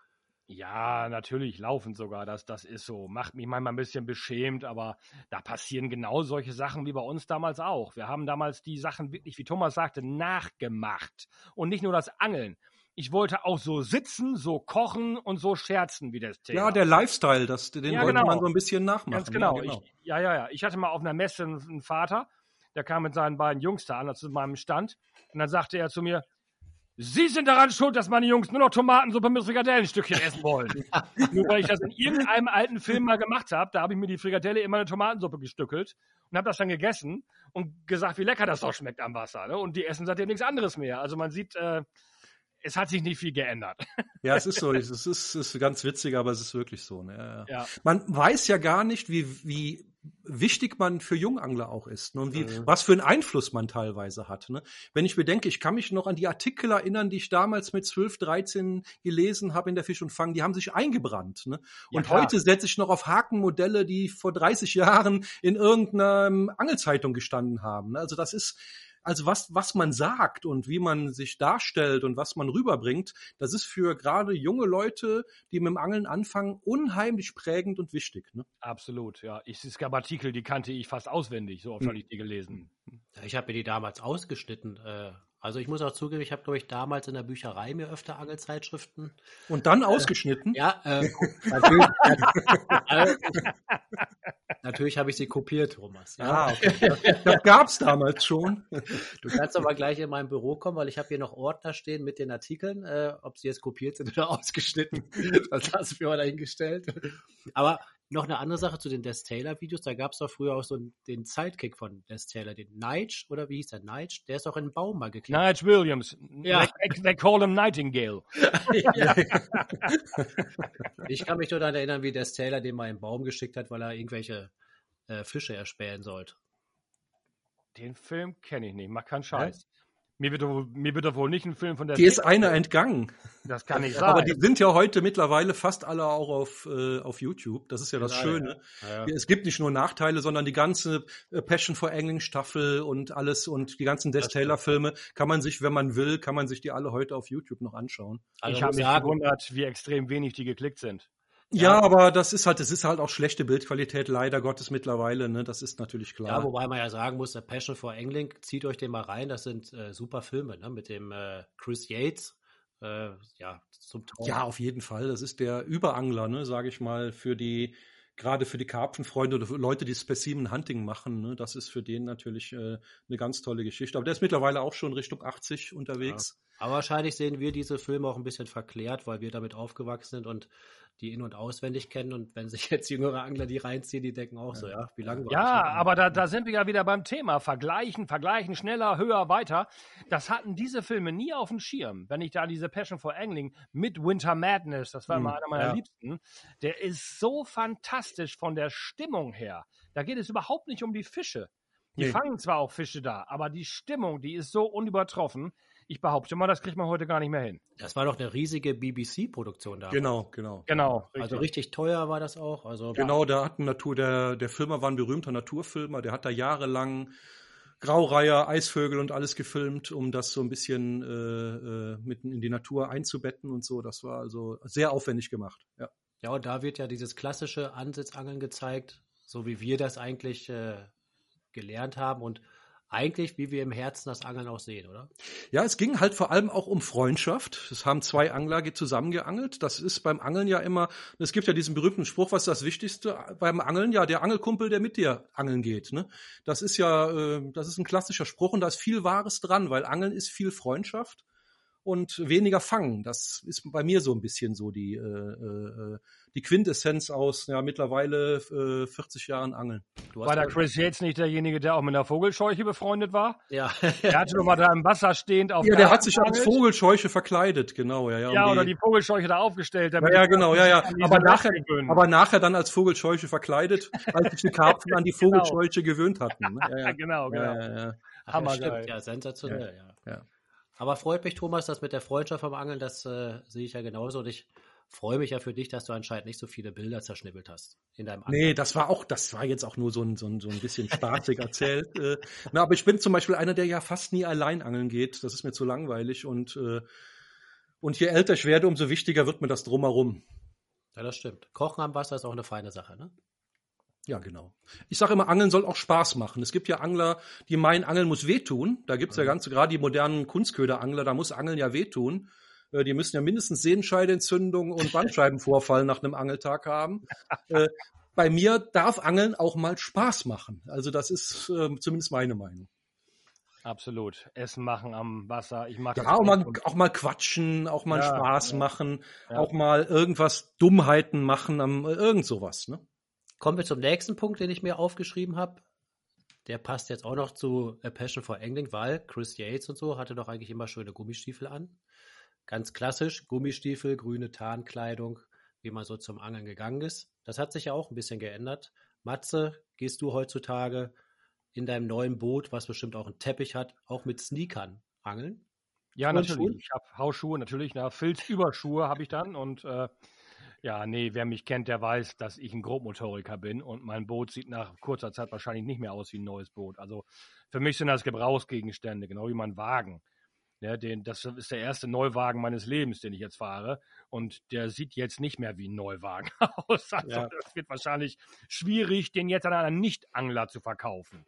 Ja, natürlich, laufend sogar, das, das ist so. Macht mich manchmal ein bisschen beschämt, aber da passieren genau solche Sachen wie bei uns damals auch. Wir haben damals die Sachen wirklich, wie Thomas sagte, nachgemacht. Und nicht nur das Angeln. Ich wollte auch so sitzen, so kochen und so scherzen wie das Thema. Ja, der Lifestyle, das, den ja, wollte genau. man so ein bisschen nachmachen. Ganz genau. Ja, genau. Ich, ja, ja, ja. Ich hatte mal auf einer Messe einen Vater, der kam mit seinen beiden Jungs da an, zu meinem Stand. Und dann sagte er zu mir, Sie sind daran schuld, dass meine Jungs nur noch Tomatensuppe mit Frikadellenstückchen essen wollen. nur weil ich das in irgendeinem alten Film mal gemacht habe, da habe ich mir die Frikadelle immer eine Tomatensuppe gestückelt und habe das dann gegessen und gesagt, wie lecker das doch schmeckt am Wasser. Ne? Und die essen seitdem nichts anderes mehr. Also man sieht, äh, es hat sich nicht viel geändert. Ja, es ist so. Es ist, es ist ganz witzig, aber es ist wirklich so. Ne? Ja. Man weiß ja gar nicht, wie, wie wichtig man für Jungangler auch ist ne? und wie, mhm. was für einen Einfluss man teilweise hat. Ne? Wenn ich bedenke, ich kann mich noch an die Artikel erinnern, die ich damals mit 12, 13 gelesen habe in der Fisch und Fang, die haben sich eingebrannt. Ne? Und ja, heute setze ich noch auf Hakenmodelle, die vor 30 Jahren in irgendeiner Angelzeitung gestanden haben. Ne? Also das ist, also was, was man sagt und wie man sich darstellt und was man rüberbringt, das ist für gerade junge Leute, die mit dem Angeln anfangen, unheimlich prägend und wichtig. Ne? Absolut, ja. Ich, es gab Artikel, die kannte ich fast auswendig, so oft hm. habe ich die gelesen. Ich habe mir die damals ausgeschnitten. Äh, also ich muss auch zugeben, ich habe, glaube ich, damals in der Bücherei mir öfter Angelzeitschriften. Und dann äh, ausgeschnitten? Ja, äh, natürlich, also, natürlich habe ich sie kopiert, Thomas. Ja, ah, okay. das gab es damals schon. Du kannst aber gleich in mein Büro kommen, weil ich habe hier noch Ordner stehen mit den Artikeln, äh, ob sie jetzt kopiert sind oder ausgeschnitten. Das hast du mir mal dahingestellt. Aber noch eine andere Sache zu den Des Taylor Videos. Da gab es doch früher auch so den Sidekick von Des Taylor, den Nige, oder wie hieß der? Nige? Der ist auch in den Baum mal geklettert. Nige Williams. Ja. They, they call him Nightingale. ja. ich kann mich nur daran erinnern, wie Des Taylor den mal in den Baum geschickt hat, weil er irgendwelche äh, Fische erspähen sollte. Den Film kenne ich nicht. Mach keinen Scheiß. Mir wird, mir wird doch wohl nicht ein Film von der. Die ist einer entgangen. Das kann nicht sein. Aber die sind ja heute mittlerweile fast alle auch auf, äh, auf YouTube. Das ist ja das ja, Schöne. Ja. Ja, es gibt nicht nur Nachteile, sondern die ganze äh, Passion for Angling Staffel und alles und die ganzen Des Taylor Filme kann man sich, wenn man will, kann man sich die alle heute auf YouTube noch anschauen. Also ich habe mich gewundert, wie extrem wenig die geklickt sind. Ja, aber das ist halt, das ist halt auch schlechte Bildqualität, leider Gottes mittlerweile, ne? Das ist natürlich klar. Ja, wobei man ja sagen muss, der Passion for Angling, zieht euch den mal rein, das sind äh, super Filme, ne? Mit dem äh, Chris Yates. Äh, ja, zum Traum. Ja, auf jeden Fall. Das ist der Überangler, ne, sage ich mal, für die, gerade für die Karpfenfreunde oder für Leute, die Specimen Hunting machen, ne, das ist für den natürlich äh, eine ganz tolle Geschichte. Aber der ist mittlerweile auch schon Richtung 80 unterwegs. Ja. Aber wahrscheinlich sehen wir diese Filme auch ein bisschen verklärt, weil wir damit aufgewachsen sind und die in- und auswendig kennen. Und wenn sich jetzt jüngere Angler die reinziehen, die denken auch so, ja, wie lange Ja, aber da, da sind wir ja wieder beim Thema. Vergleichen, vergleichen, schneller, höher, weiter. Das hatten diese Filme nie auf dem Schirm. Wenn ich da diese Passion for Angling mit Winter Madness, das war mhm, mal einer meiner ja. Liebsten, der ist so fantastisch von der Stimmung her. Da geht es überhaupt nicht um die Fische. Die nee. fangen zwar auch Fische da, aber die Stimmung, die ist so unübertroffen. Ich behaupte mal, das kriegt man heute gar nicht mehr hin. Das war doch eine riesige BBC-Produktion da. Genau, genau. Genau. Richtig. Also richtig teuer war das auch. Also genau, da hat Natur, der, der Filmer war ein berühmter Naturfilmer, der hat da jahrelang Graureiher, Eisvögel und alles gefilmt, um das so ein bisschen äh, äh, mitten in die Natur einzubetten und so. Das war also sehr aufwendig gemacht. Ja. Ja, und da wird ja dieses klassische Ansitzangeln gezeigt, so wie wir das eigentlich äh, gelernt haben. Und eigentlich, wie wir im Herzen das Angeln auch sehen, oder? Ja, es ging halt vor allem auch um Freundschaft. Es haben zwei Angler zusammengeangelt. Das ist beim Angeln ja immer, es gibt ja diesen berühmten Spruch, was ist das Wichtigste beim Angeln? Ja, der Angelkumpel, der mit dir angeln geht. Ne? Das ist ja, äh, das ist ein klassischer Spruch und da ist viel Wahres dran, weil Angeln ist viel Freundschaft. Und weniger fangen. Das ist bei mir so ein bisschen so die, äh, äh, die Quintessenz aus ja, mittlerweile äh, 40 Jahren Angeln. War der Chris Yates nicht derjenige, der auch mit einer Vogelscheuche befreundet war? Ja. Der hatte doch mal da im Wasser stehend auf Ja, der hat sich als Vogelscheuche verkleidet, genau. Ja, ja, Ja, um oder die Vogelscheuche da aufgestellt. Ja, damit ja, genau, ja, ja. Aber nachher, aber nachher dann als Vogelscheuche verkleidet, als sich die Karpfen an die Genau. Vogelscheuche gewöhnt hatten. Ne? Ja, ja, genau, genau. Ja, ja, ja. Ach, ja, stimmt, ja, sensationell, ja. Ja. Aber freut mich, Thomas, das mit der Freundschaft vom Angeln, das äh, sehe ich ja genauso. Und ich freue mich ja für dich, dass du anscheinend nicht so viele Bilder zerschnippelt hast in deinem Angeln. Nee, das war auch, das war jetzt auch nur so ein, so ein, so ein bisschen spaßig erzählt. Äh, na, aber ich bin zum Beispiel einer, der ja fast nie allein angeln geht. Das ist mir zu langweilig und, äh, und je älter ich werde, umso wichtiger wird mir das drumherum. Ja, das stimmt. Kochen am Wasser ist auch eine feine Sache, ne? Ja, genau. Ich sage immer, Angeln soll auch Spaß machen. Es gibt ja Angler, die meinen, Angeln muss wehtun. Da gibt's ja Mhm. ganz, gerade die modernen Kunstköderangler, da muss Angeln ja wehtun. Äh, Die müssen ja mindestens Sehenscheidenentzündung und Bandscheibenvorfall nach einem Angeltag haben. Äh, Bei mir darf Angeln auch mal Spaß machen. Also das ist äh, zumindest meine Meinung. Absolut. Essen machen am Wasser. Ich mag Ja, auch mal, auch mal quatschen, auch mal Ja, Spaß ja. machen, Ja. auch mal irgendwas Dummheiten machen, am, irgend sowas. Ne? Kommen wir zum nächsten Punkt, den ich mir aufgeschrieben habe. Der passt jetzt auch noch zu A Passion for Angling, weil Chris Yates und so hatte doch eigentlich immer schöne Gummistiefel an. Ganz klassisch, Gummistiefel, grüne Tarnkleidung, wie man so zum Angeln gegangen ist. Das hat sich ja auch ein bisschen geändert. Matze, gehst du heutzutage in deinem neuen Boot, was bestimmt auch einen Teppich hat, auch mit Sneakern angeln? Ja, Und natürlich. Schuhen? Ich habe Hausschuhe, natürlich. Na, Filzüberschuhe habe ich dann. Und äh, ja, nee, wer mich kennt, der weiß, dass ich ein Grobmotoriker bin. Und mein Boot sieht nach kurzer Zeit wahrscheinlich nicht mehr aus wie ein neues Boot. Also für mich sind das Gebrauchsgegenstände, genau wie mein Wagen. Ja, den, das ist der erste Neuwagen meines Lebens, den ich jetzt fahre. Und der sieht jetzt nicht mehr wie ein Neuwagen aus. Also Ja. das wird wahrscheinlich schwierig, den jetzt an einen Nicht-Angler zu verkaufen.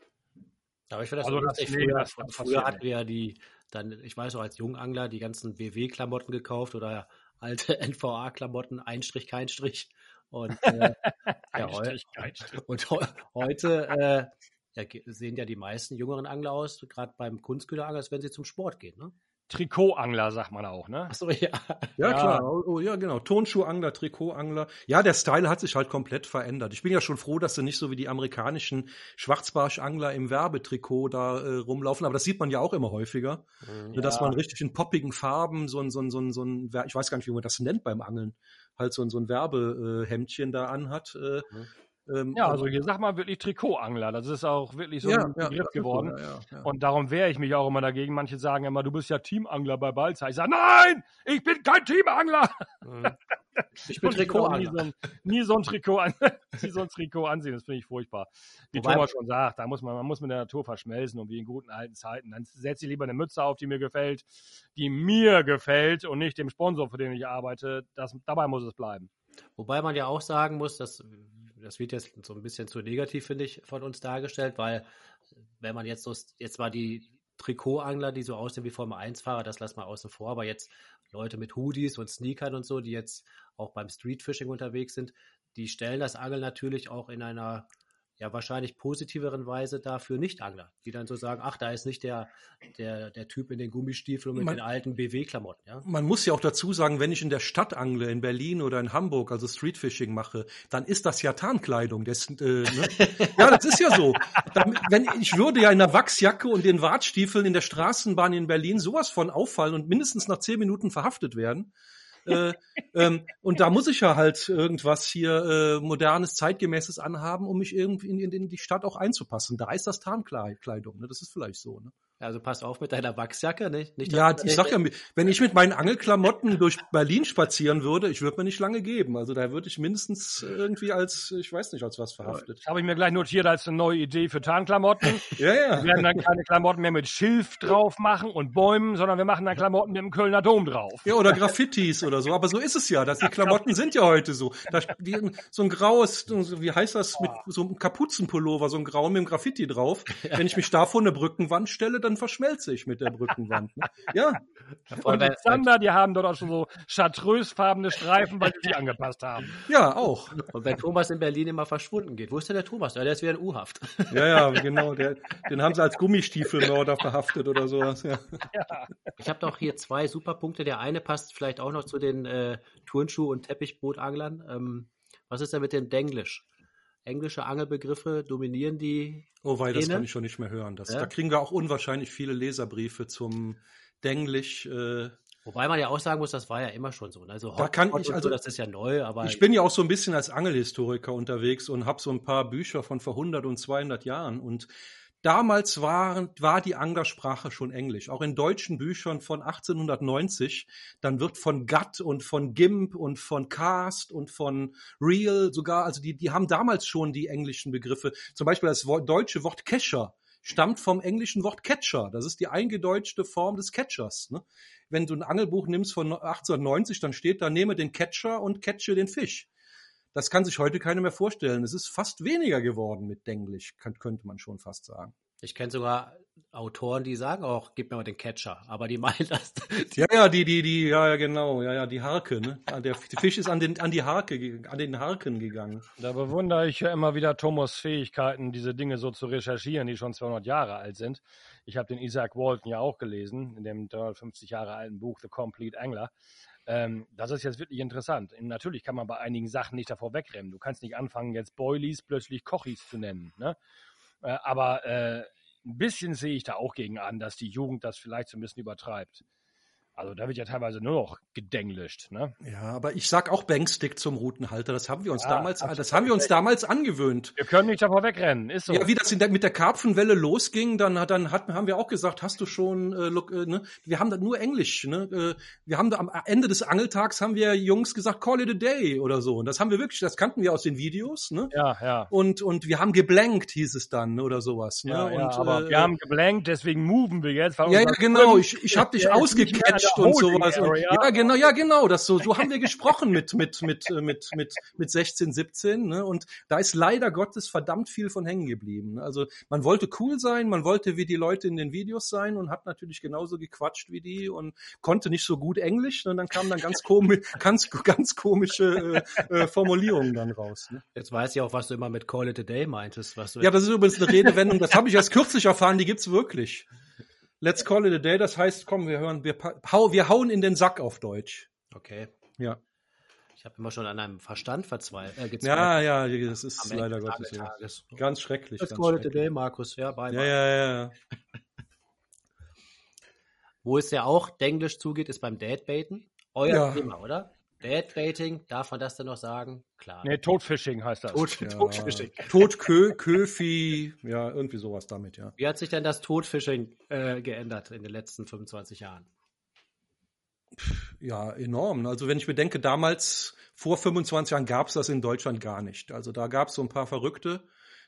Aber ich finde das Also so das- nee, früher, das- früher hatten wir ja die, dann, ich weiß auch als Jungangler, die ganzen BW-Klamotten gekauft oder alte NVA-Klamotten, Einstrich, kein Strich. Und, äh, Ein heu- Strich, kein Strich. und heu- heute äh, ja, sehen ja die meisten jüngeren Angler aus, gerade beim Kunstköderangler, als wenn sie zum Sport gehen. Ne? Trikotangler, sagt man auch, ne? Achso, ja. Ja, Ja. klar. Oh, oh, ja, genau. Tonschuhangler, Trikotangler. Ja, der Style hat sich halt komplett verändert. Ich bin ja schon froh, dass sie nicht so wie die amerikanischen Schwarzbarschangler im Werbetrikot da äh, rumlaufen. Aber das sieht man ja auch immer häufiger. Ne, Dass Ja. man richtig in poppigen Farben so ein, so ein, so ein, so ein ich weiß gar nicht, wie man das nennt beim Angeln, halt so ein, so ein Werbehemdchen da anhat. Äh, ähm, Ja, also hier sagt man wirklich Trikotangler. Das ist auch wirklich so ja, ein ja, Begriff ist geworden. ja, ja. Und darum wehre ich mich auch immer dagegen. Manche sagen immer, du bist ja Teamangler bei Balzer. Ich sage, nein, ich bin kein Teamangler. Mhm. Ich bin auch Nie Trikotangler. so, ein, nie so ein Trikot an, nie so ein Trikot ansehen. Das finde ich furchtbar. Wie Wobei- Thomas schon sagt, da muss man, man muss mit der Natur verschmelzen und wie in guten alten Zeiten. Dann setze ich lieber eine Mütze auf, die mir gefällt, die mir gefällt und nicht dem Sponsor, für den ich arbeite. Das, dabei muss es bleiben. Wobei man ja auch sagen muss, dass das wird jetzt so ein bisschen zu negativ, finde ich, von uns dargestellt, weil wenn man jetzt so, jetzt mal die Trikotangler, die so aussehen wie Formel 1-Fahrer, das lassen wir außen vor, aber jetzt Leute mit Hoodies und Sneakern und so, die jetzt auch beim Streetfishing unterwegs sind, die stellen das Angeln natürlich auch in einer ja wahrscheinlich positiveren Weise dar für Nicht-Angler, die dann so sagen, ach, da ist nicht der, der, der Typ in den Gummistiefeln und mit Man- den alten BW-Klamotten, ja. Man muss ja auch dazu sagen, wenn ich in der Stadt angle, in Berlin oder in Hamburg, also Streetfishing mache, dann ist das ja Tarnkleidung. Das, äh, ne? ja, das ist ja so. Dann, wenn, ich würde ja in der Wachsjacke und den Wartstiefeln in der Straßenbahn in Berlin sowas von auffallen und mindestens nach zehn Minuten verhaftet werden. Äh, ähm, und da muss ich ja halt irgendwas hier äh, modernes, zeitgemäßes anhaben, um mich irgendwie in, in, in die Stadt auch einzupassen. Da ist das Tarnkleidung, ne? Das ist vielleicht so, ne? Also pass auf mit deiner Wachsjacke, nicht? nicht Ja, dass- ich sag ja, wenn ich mit meinen Angelklamotten durch Berlin spazieren würde, ich würde mir nicht lange geben. Also da würde ich mindestens irgendwie als, ich weiß nicht, als was verhaftet. Das habe ich mir gleich notiert als eine neue Idee für Tarnklamotten. Ja, ja. Wir werden dann keine Klamotten mehr mit Schilf drauf machen und Bäumen, sondern wir machen dann Klamotten mit dem Kölner Dom drauf. Ja, oder Graffitis oder so. Aber so ist es ja. Das, die Klamotten sind ja heute so. Da, die, so ein graues, so- wie heißt das, mit so einem Kapuzenpullover, so ein grau mit dem Graffiti drauf. Wenn ich mich da vor eine Brückenwand stelle, dann verschmelze ich mit der Brückenwand. Ne? Ja. Und die Zander, die haben dort auch schon so chartreusfarbene Streifen, weil sie sich angepasst haben. Ja, auch. Und wenn Thomas in Berlin immer verschwunden geht, wo ist denn der Thomas? Ja, der ist wieder in U-Haft. Ja, ja, genau. Der, den haben sie als Gummistiefelmörder verhaftet oder sowas. Ja. ja. Ich habe doch hier zwei Superpunkte. Der eine passt vielleicht auch noch zu den äh, Turnschuh- und Teppichbootanglern. Ähm, was ist denn mit dem Denglisch? Englische Angelbegriffe dominieren die. Oh wei, das kann ich schon nicht mehr hören. Das, ja? Da kriegen wir auch unwahrscheinlich viele Leserbriefe zum Denglisch. Äh, Wobei man ja auch sagen muss, das war ja immer schon so. Ne? Also da kann ich, also, so, das ist ja neu, aber. Ich bin ja auch so ein bisschen als Angelhistoriker unterwegs und habe so ein paar Bücher von vor 100 und 200 Jahren und Damals war, war die Anglersprache schon Englisch. Auch in deutschen Büchern von 1890, dann wird von Gatt und von Gimp und von Cast und von Real sogar, also die, die haben damals schon die englischen Begriffe. Zum Beispiel das deutsche Wort Kescher stammt vom englischen Wort Catcher. Das ist die eingedeutschte Form des Catchers. Ne? Wenn du ein Angelbuch nimmst von 1890, dann steht da, nehme den Catcher und catche den Fisch. Das kann sich heute keiner mehr vorstellen. Es ist fast weniger geworden mit Denglisch, könnte man schon fast sagen. Ich kenne sogar Autoren, die sagen auch, gib mir mal den Catcher, aber die meinen das. Die ja, ja, die, die, die, ja, ja, genau, ja, ja, die Harke, ne? Der Fisch ist an den, an die Harke, an den Harken gegangen. Da bewundere ich ja immer wieder Thomas Fähigkeiten, diese Dinge so zu recherchieren, die schon 200 Jahre alt sind. Ich habe den Isaac Walton ja auch gelesen, in dem 350 Jahre alten Buch The Complete Angler. Ähm, das ist jetzt wirklich interessant. Natürlich kann man bei einigen Sachen nicht davor wegrennen. Du kannst nicht anfangen, jetzt Boilies plötzlich Kochis zu nennen. Ne? Äh, aber äh, ein bisschen sehe ich da auch gegen an, dass die Jugend das vielleicht so ein bisschen übertreibt. Also da wird ja teilweise nur noch gedenglischt, ne? Ja, aber ich sag auch Bankstick zum Routenhalter. Das haben wir uns ja, damals, das haben wir uns damals angewöhnt. Wir können nicht davor wegrennen, ist so. Ja, wie das der, mit der Karpfenwelle losging, dann, dann hat, haben wir auch gesagt, hast du schon, äh, look, äh, ne? Wir haben da nur Englisch, ne? Äh, wir haben da am Ende des Angeltags haben wir Jungs gesagt, call it a day oder so. Und das haben wir wirklich, das kannten wir aus den Videos, ne? Ja, ja. Und und wir haben geblankt, hieß es dann oder sowas, ne? Ja, und, ja, aber äh, wir haben geblankt, deswegen moven wir jetzt. Ja, ja, genau. Ich, ich habe dich ausgecatcht und sowas. Und, ja, genau, ja, genau, das so, so haben wir gesprochen mit, mit, mit, äh, mit, mit, mit 16, 17, ne? Und da ist leider Gottes verdammt viel von hängen geblieben. Ne? Also man wollte cool sein, man wollte wie die Leute in den Videos sein und hat natürlich genauso gequatscht wie die und konnte nicht so gut Englisch. Und ne? dann kamen dann ganz komisch, ganz, ganz komische äh, äh, Formulierungen dann raus. Ne? Jetzt weiß ich auch, was du immer mit Call it a day meintest. Was du ja, das ist übrigens eine Redewendung, das habe ich erst kürzlich erfahren, die gibt's wirklich. Let's call it a day. Das heißt, komm, wir hören, wir, hau, wir hauen in den Sack auf Deutsch. Okay. Ja. Ich habe immer schon an einem Verstand verzweifelt. Äh, ja, ja, das ist leider Gottes so. Ganz schrecklich. Let's ganz call it a day, Markus. Ja, bye, bye. Ja, ja, ja. Wo es ja auch Denglisch zugeht, ist beim Deadbaiten. Euer ja. Thema, oder? Deadbaiting, darf man das denn noch sagen? Klar. Nee, Todfishing heißt das. Tod, ja. Todfishing. Todkö, Köfi, ja, irgendwie sowas damit, ja. Wie hat sich denn das Todfishing äh, geändert in den letzten 25 Jahren? Ja, enorm. Also wenn ich bedenke, damals, vor 25 Jahren gab es das in Deutschland gar nicht. Also da gab es so ein paar Verrückte,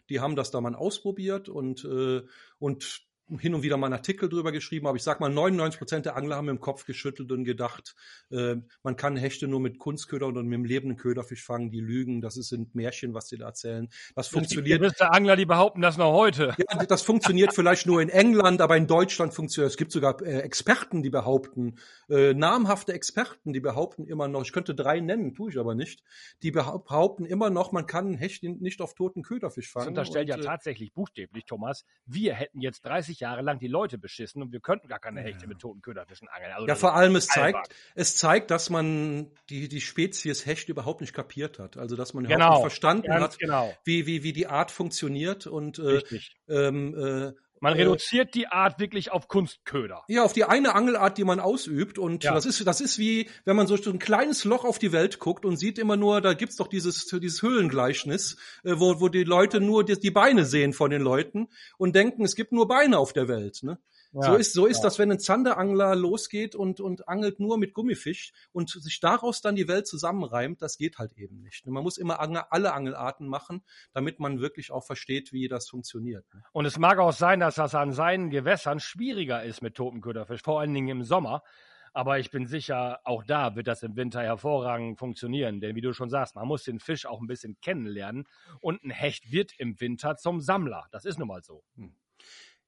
die haben das da mal ausprobiert und, äh, und hin und wieder mal einen Artikel drüber geschrieben, aber ich sag mal, 99 Prozent der Angler haben im Kopf geschüttelt und gedacht, äh, man kann Hechte nur mit Kunstköder oder mit dem lebenden Köderfisch fangen, die lügen, das sind Märchen, was sie da erzählen. Das funktioniert. Es gibt Angler, die behaupten das noch heute. Ja, das funktioniert vielleicht nur in England, aber in Deutschland funktioniert. Es gibt sogar äh, Experten, die behaupten, äh, namhafte Experten, die behaupten immer noch, ich könnte drei nennen, tue ich aber nicht, die behaupten immer noch, man kann Hechte nicht auf toten Köderfisch fangen. Das unterstellt ja äh, tatsächlich buchstäblich, Thomas, wir hätten jetzt 30 Jahre lang die Leute beschissen und wir könnten gar keine Hechte ja. mit toten Köderfischen angeln. Also ja, vor allem es zeigt, es zeigt, dass man die, die Spezies Hecht überhaupt nicht kapiert hat. Also dass man genau. überhaupt nicht verstanden Ganz hat, genau. wie, wie, wie die Art funktioniert und äh, ähm, äh, man reduziert die Art wirklich auf Kunstköder. Ja, auf die eine Angelart, die man ausübt. Und ja. das ist, das ist wie, wenn man so ein kleines Loch auf die Welt guckt und sieht immer nur, da gibt's doch dieses, dieses Höhlengleichnis, äh, wo, wo die Leute nur die, die Beine sehen von den Leuten und denken, es gibt nur Beine auf der Welt. Ne? Ja, so ist, so ist ja. das, wenn ein Zanderangler losgeht und, und angelt nur mit Gummifisch und sich daraus dann die Welt zusammenreimt, das geht halt eben nicht. Man muss immer alle Angelarten machen, damit man wirklich auch versteht, wie das funktioniert. Ne? Und es mag auch sein, dass das an seinen Gewässern schwieriger ist mit toten Köderfisch, vor allen Dingen im Sommer. Aber ich bin sicher, auch da wird das im Winter hervorragend funktionieren. Denn wie du schon sagst, man muss den Fisch auch ein bisschen kennenlernen. Und ein Hecht wird im Winter zum Sammler. Das ist nun mal so. Hm.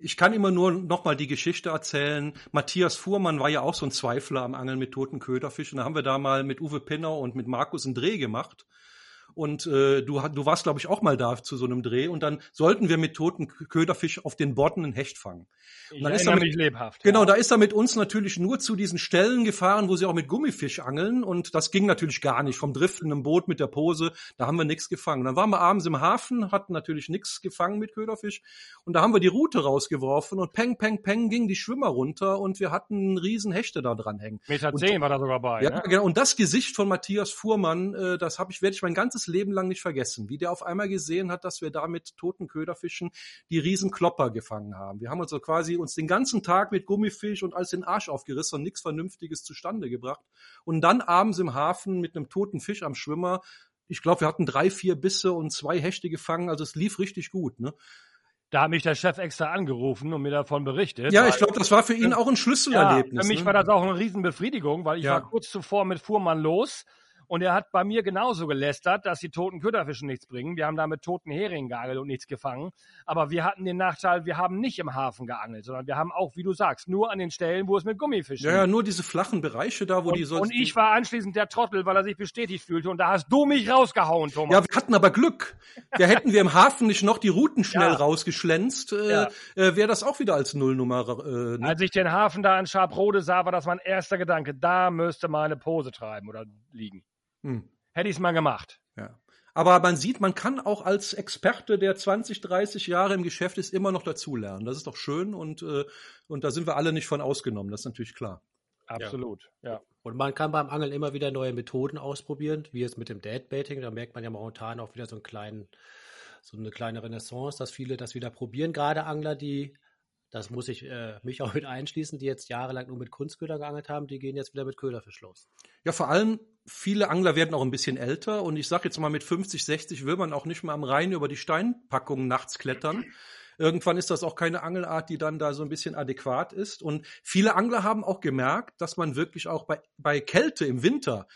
Ich kann immer nur noch mal die Geschichte erzählen. Matthias Fuhrmann war ja auch so ein Zweifler am Angeln mit toten Köderfischen. Da haben wir da mal mit Uwe Pinner und mit Markus einen Dreh gemacht. Und äh, du, du warst, glaube ich, auch mal da zu so einem Dreh. Und dann sollten wir mit toten Köderfisch auf den Bodden einen Hecht fangen. Ich dann ist er mit, lebhaft. Genau, ja. da ist er mit uns natürlich nur zu diesen Stellen gefahren, wo sie auch mit Gummifisch angeln. Und das ging natürlich gar nicht. Vom driftenden Boot mit der Pose, da haben wir nichts gefangen. Dann waren wir abends im Hafen, hatten natürlich nichts gefangen mit Köderfisch. Und da haben wir die Route rausgeworfen und peng, peng, peng ging die Schwimmer runter und wir hatten einen riesen Hechte da dran hängen. Meter zehn war da sogar bei. Ja, ne? genau. Und das Gesicht von Matthias Fuhrmann, äh, das habe ich, werde ich mein ganzes ganzes Leben lang nicht vergessen, wie der auf einmal gesehen hat, dass wir da mit toten Köderfischen die riesen Klopper gefangen haben. Wir haben uns so quasi uns den ganzen Tag mit Gummifisch und alles den Arsch aufgerissen und nichts Vernünftiges zustande gebracht. Und dann abends im Hafen mit einem toten Fisch am Schwimmer. Ich glaube, wir hatten drei, vier Bisse und zwei Hechte gefangen. Also es lief richtig gut. Ne? Da hat mich der Chef extra angerufen und mir davon berichtet. Ja, ich glaube, das war für ihn auch ein Schlüsselerlebnis. Ja, für mich ne? war das auch eine Riesenbefriedigung, weil ich ja. war kurz zuvor mit Fuhrmann los und er hat bei mir genauso gelästert, dass die toten Köderfische nichts bringen. Wir haben da mit toten Heringen geangelt und nichts gefangen. Aber wir hatten den Nachteil, wir haben nicht im Hafen geangelt, sondern wir haben auch, wie du sagst, nur an den Stellen, wo es mit Gummifischen Ja, ja, nur diese flachen Bereiche da, wo und, die sonst. Und ich war anschließend der Trottel, weil er sich bestätigt fühlte. Und da hast du mich rausgehauen, Thomas. Ja, wir hatten aber Glück. Da hätten wir im Hafen nicht noch die Routen schnell ja. rausgeschlänzt, äh, ja. äh, wäre das auch wieder als Nullnummer. Äh, ne? Als ich den Hafen da in Scharprode sah, war das mein erster Gedanke. Da müsste mal eine Pose treiben oder liegen. Hm hätte ich es mal gemacht. Ja. Aber man sieht, man kann auch als Experte, der 20, 30 Jahre im Geschäft ist, immer noch dazulernen. Das ist doch schön und, äh, und da sind wir alle nicht von ausgenommen, das ist natürlich klar. Absolut, ja. ja. Und man kann beim Angeln immer wieder neue Methoden ausprobieren, wie jetzt mit dem Deadbaiting. Da merkt man ja momentan auch wieder so einen kleinen, so eine kleine Renaissance, dass viele das wieder probieren. Gerade Angler, die das muss ich äh, mich auch mit einschließen, die jetzt jahrelang nur mit Kunstköder geangelt haben, die gehen jetzt wieder mit Köderfisch los. Ja, vor allem viele Angler werden auch ein bisschen älter und ich sage jetzt mal mit 50, 60 will man auch nicht mehr am Rhein über die Steinpackungen nachts klettern. Irgendwann ist das auch keine Angelart, die dann da so ein bisschen adäquat ist. Und viele Angler haben auch gemerkt, dass man wirklich auch bei, bei Kälte im Winter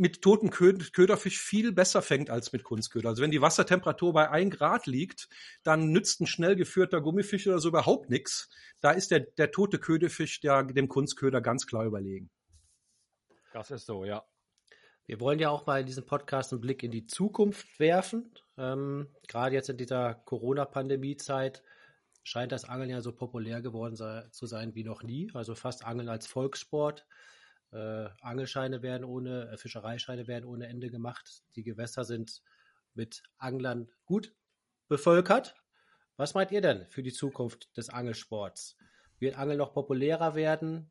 mit toten Köderfisch viel besser fängt als mit Kunstköder. Also wenn die Wassertemperatur bei ein Grad liegt, dann nützt ein schnell geführter Gummifisch oder so überhaupt nichts. Da ist der, der tote Köderfisch der, dem Kunstköder ganz klar überlegen. Das ist so, ja. Wir wollen ja auch mal in diesem Podcast einen Blick in die Zukunft werfen. Ähm, gerade jetzt in dieser Corona-Pandemie-Zeit scheint das Angeln ja so populär geworden sei, zu sein wie noch nie. Also fast Angeln als Volkssport. Äh, Angelscheine werden ohne, äh, Fischereischeine werden ohne Ende gemacht. Die Gewässer sind mit Anglern gut bevölkert. Was meint ihr denn für die Zukunft des Angelsports? Wird Angeln noch populärer werden?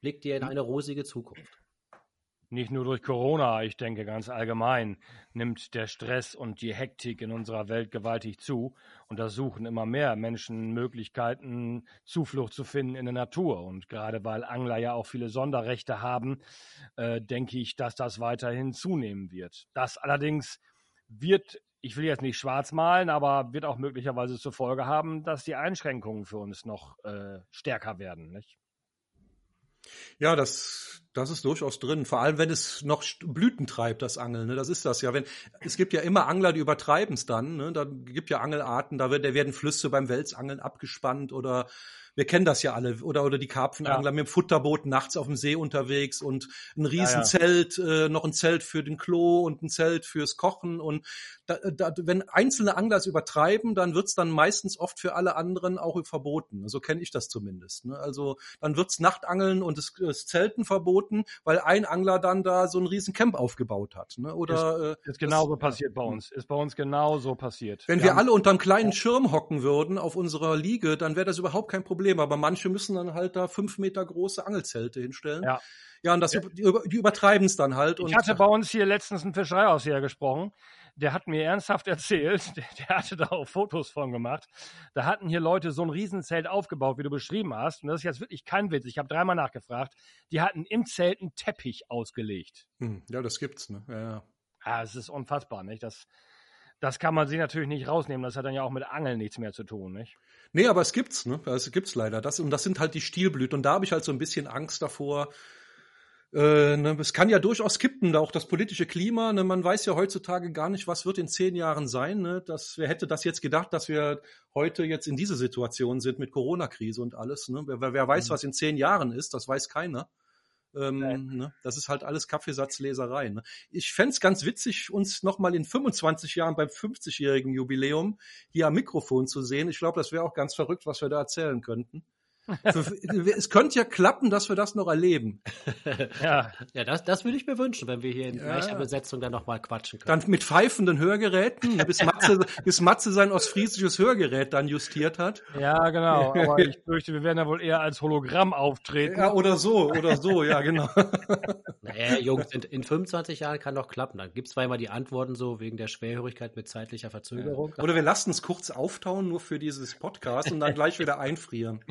Blickt ihr in eine rosige Zukunft? Nicht nur durch Corona, ich denke ganz allgemein, nimmt der Stress und die Hektik in unserer Welt gewaltig zu. Und da suchen immer mehr Menschen Möglichkeiten, Zuflucht zu finden in der Natur. Und gerade weil Angler ja auch viele Sonderrechte haben, äh, denke ich, dass das weiterhin zunehmen wird. Das allerdings wird ich will jetzt nicht schwarz malen, aber wird auch möglicherweise zur Folge haben, dass die Einschränkungen für uns noch äh, stärker werden. Nicht? Ja, das, das ist durchaus drin. Vor allem, wenn es noch Blüten treibt, das Angeln. Ne? Das ist das ja. Wenn, es gibt ja immer Angler, die übertreiben es dann. Ne? Da gibt ja Angelarten, da, wird, da werden Flüsse beim Welsangeln abgespannt oder wir kennen das ja alle, oder, oder die Karpfenangler ja. mit dem Futterboot nachts auf dem See unterwegs und ein Riesenzelt, ja, ja. äh, noch ein Zelt für den Klo und ein Zelt fürs Kochen. Und da, da, wenn einzelne Angler es übertreiben, dann wird's dann meistens oft für alle anderen auch verboten. So kenne ich das zumindest. Ne? Also dann wird's Nachtangeln und das, das Zelten verboten, weil ein Angler dann da so ein riesen Camp aufgebaut hat. Ne? Oder, ist, äh, ist genauso passiert bei uns. Ist bei uns genauso passiert. Wenn wir, wir alle unterm kleinen Schirm hocken würden auf unserer Liege, dann wäre das überhaupt kein Problem. Aber manche müssen dann halt da fünf Meter große Angelzelte hinstellen. Ja. Ja, und das. Die, die übertreiben es dann halt. Ich hatte bei uns hier letztens einen Fischereiausseher gesprochen. Der hat mir ernsthaft erzählt, der, der, hatte da auch Fotos von gemacht. Da hatten hier Leute so ein Riesenzelt aufgebaut, wie du beschrieben hast. Und das ist jetzt wirklich kein Witz. Ich habe dreimal nachgefragt. Die hatten im Zelt einen Teppich ausgelegt. Hm, ja, das gibt's, ne? Ja, ja. Ja, es ist unfassbar, nicht? Das, das kann man sich natürlich nicht rausnehmen. Das hat dann ja auch mit Angeln nichts mehr zu tun, nicht? Nee, aber es gibt's, ne? Es gibt's leider. Das, und das sind halt die Stielblüten. Und da habe ich halt so ein bisschen Angst davor, Äh, ne, es kann ja durchaus kippen, da auch das politische Klima. Ne, man weiß ja heutzutage gar nicht, was wird in zehn Jahren sein. Ne? Das, wer hätte das jetzt gedacht, dass wir heute jetzt in diese Situation sind mit Corona-Krise und alles. Ne? Wer, wer weiß, mhm. was in zehn Jahren ist, das weiß keiner. Ähm, ne? Das ist halt alles Kaffeesatzleserei. Ne? Ich fände ganz witzig, uns nochmal in 25 Jahren beim 50-jährigen Jubiläum hier am Mikrofon zu sehen. Ich glaube, das wäre auch ganz verrückt, was wir da erzählen könnten es könnte ja klappen, dass wir das noch erleben. ja, ja das, das würde ich mir wünschen, wenn wir hier in ja. Besetzung dann nochmal quatschen können. Dann mit pfeifenden Hörgeräten, bis Matze, bis Matze sein ostfriesisches Hörgerät dann justiert hat. Ja, genau. Aber ich fürchte, wir werden ja wohl eher als Hologramm auftreten. Ja, oder so, oder so, ja, genau. Naja, Jungs, in, in 25 Jahren kann doch klappen. Dann gibt es zwar immer die Antworten so wegen der Schwerhörigkeit mit zeitlicher Verzögerung. Ja. Oder wir lassen es kurz auftauen, nur für dieses Podcast und dann gleich wieder einfrieren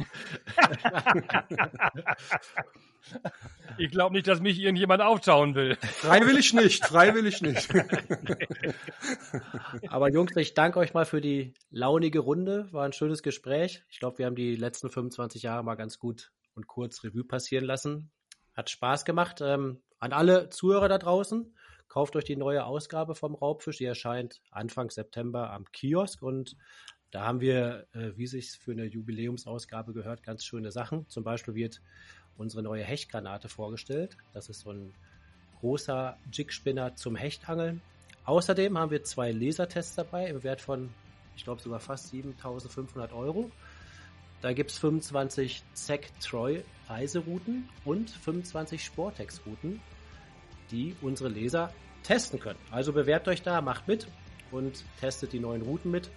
ich glaube nicht, dass mich irgendjemand auftauen will. Freiwillig nicht, freiwillig nicht. Aber Jungs, ich danke euch mal für die launige Runde. War ein schönes Gespräch. Ich glaube, wir haben die letzten 25 Jahre mal ganz gut und kurz Revue passieren lassen. Hat Spaß gemacht. Ähm, an alle Zuhörer da draußen, kauft euch die neue Ausgabe vom Raubfisch. Die erscheint Anfang September am Kiosk und da haben wir, äh, wie sich für eine Jubiläumsausgabe gehört, ganz schöne Sachen. Zum Beispiel wird unsere neue Hechtgranate vorgestellt. Das ist so ein großer Jigspinner zum Hechtangeln. Außerdem haben wir zwei Lasertests dabei im Wert von, ich glaube, sogar fast 7500 Euro. Da gibt es 25 ZEC Troy Reiserouten und 25 Sportex Routen, die unsere Leser testen können. Also bewerbt euch da, macht mit und testet die neuen Routen mit.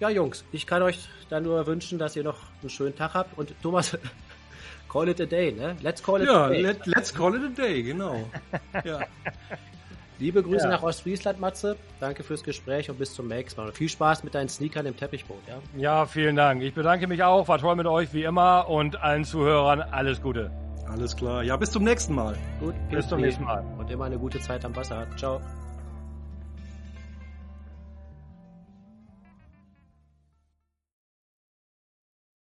Ja, Jungs, ich kann euch dann nur wünschen, dass ihr noch einen schönen Tag habt. Und Thomas, call it a day, ne? Let's call it ja, a day. Let, let's call it a day, genau. ja. Liebe Grüße ja. nach Ostfriesland, Matze. Danke fürs Gespräch und bis zum nächsten Mal. Und viel Spaß mit deinen Sneakern im Teppichboot, ja? Ja, vielen Dank. Ich bedanke mich auch. War toll mit euch, wie immer. Und allen Zuhörern alles Gute. Alles klar. Ja, bis zum nächsten Mal. Gut, bis zum nächsten Mal. Und immer eine gute Zeit am Wasser. Ciao.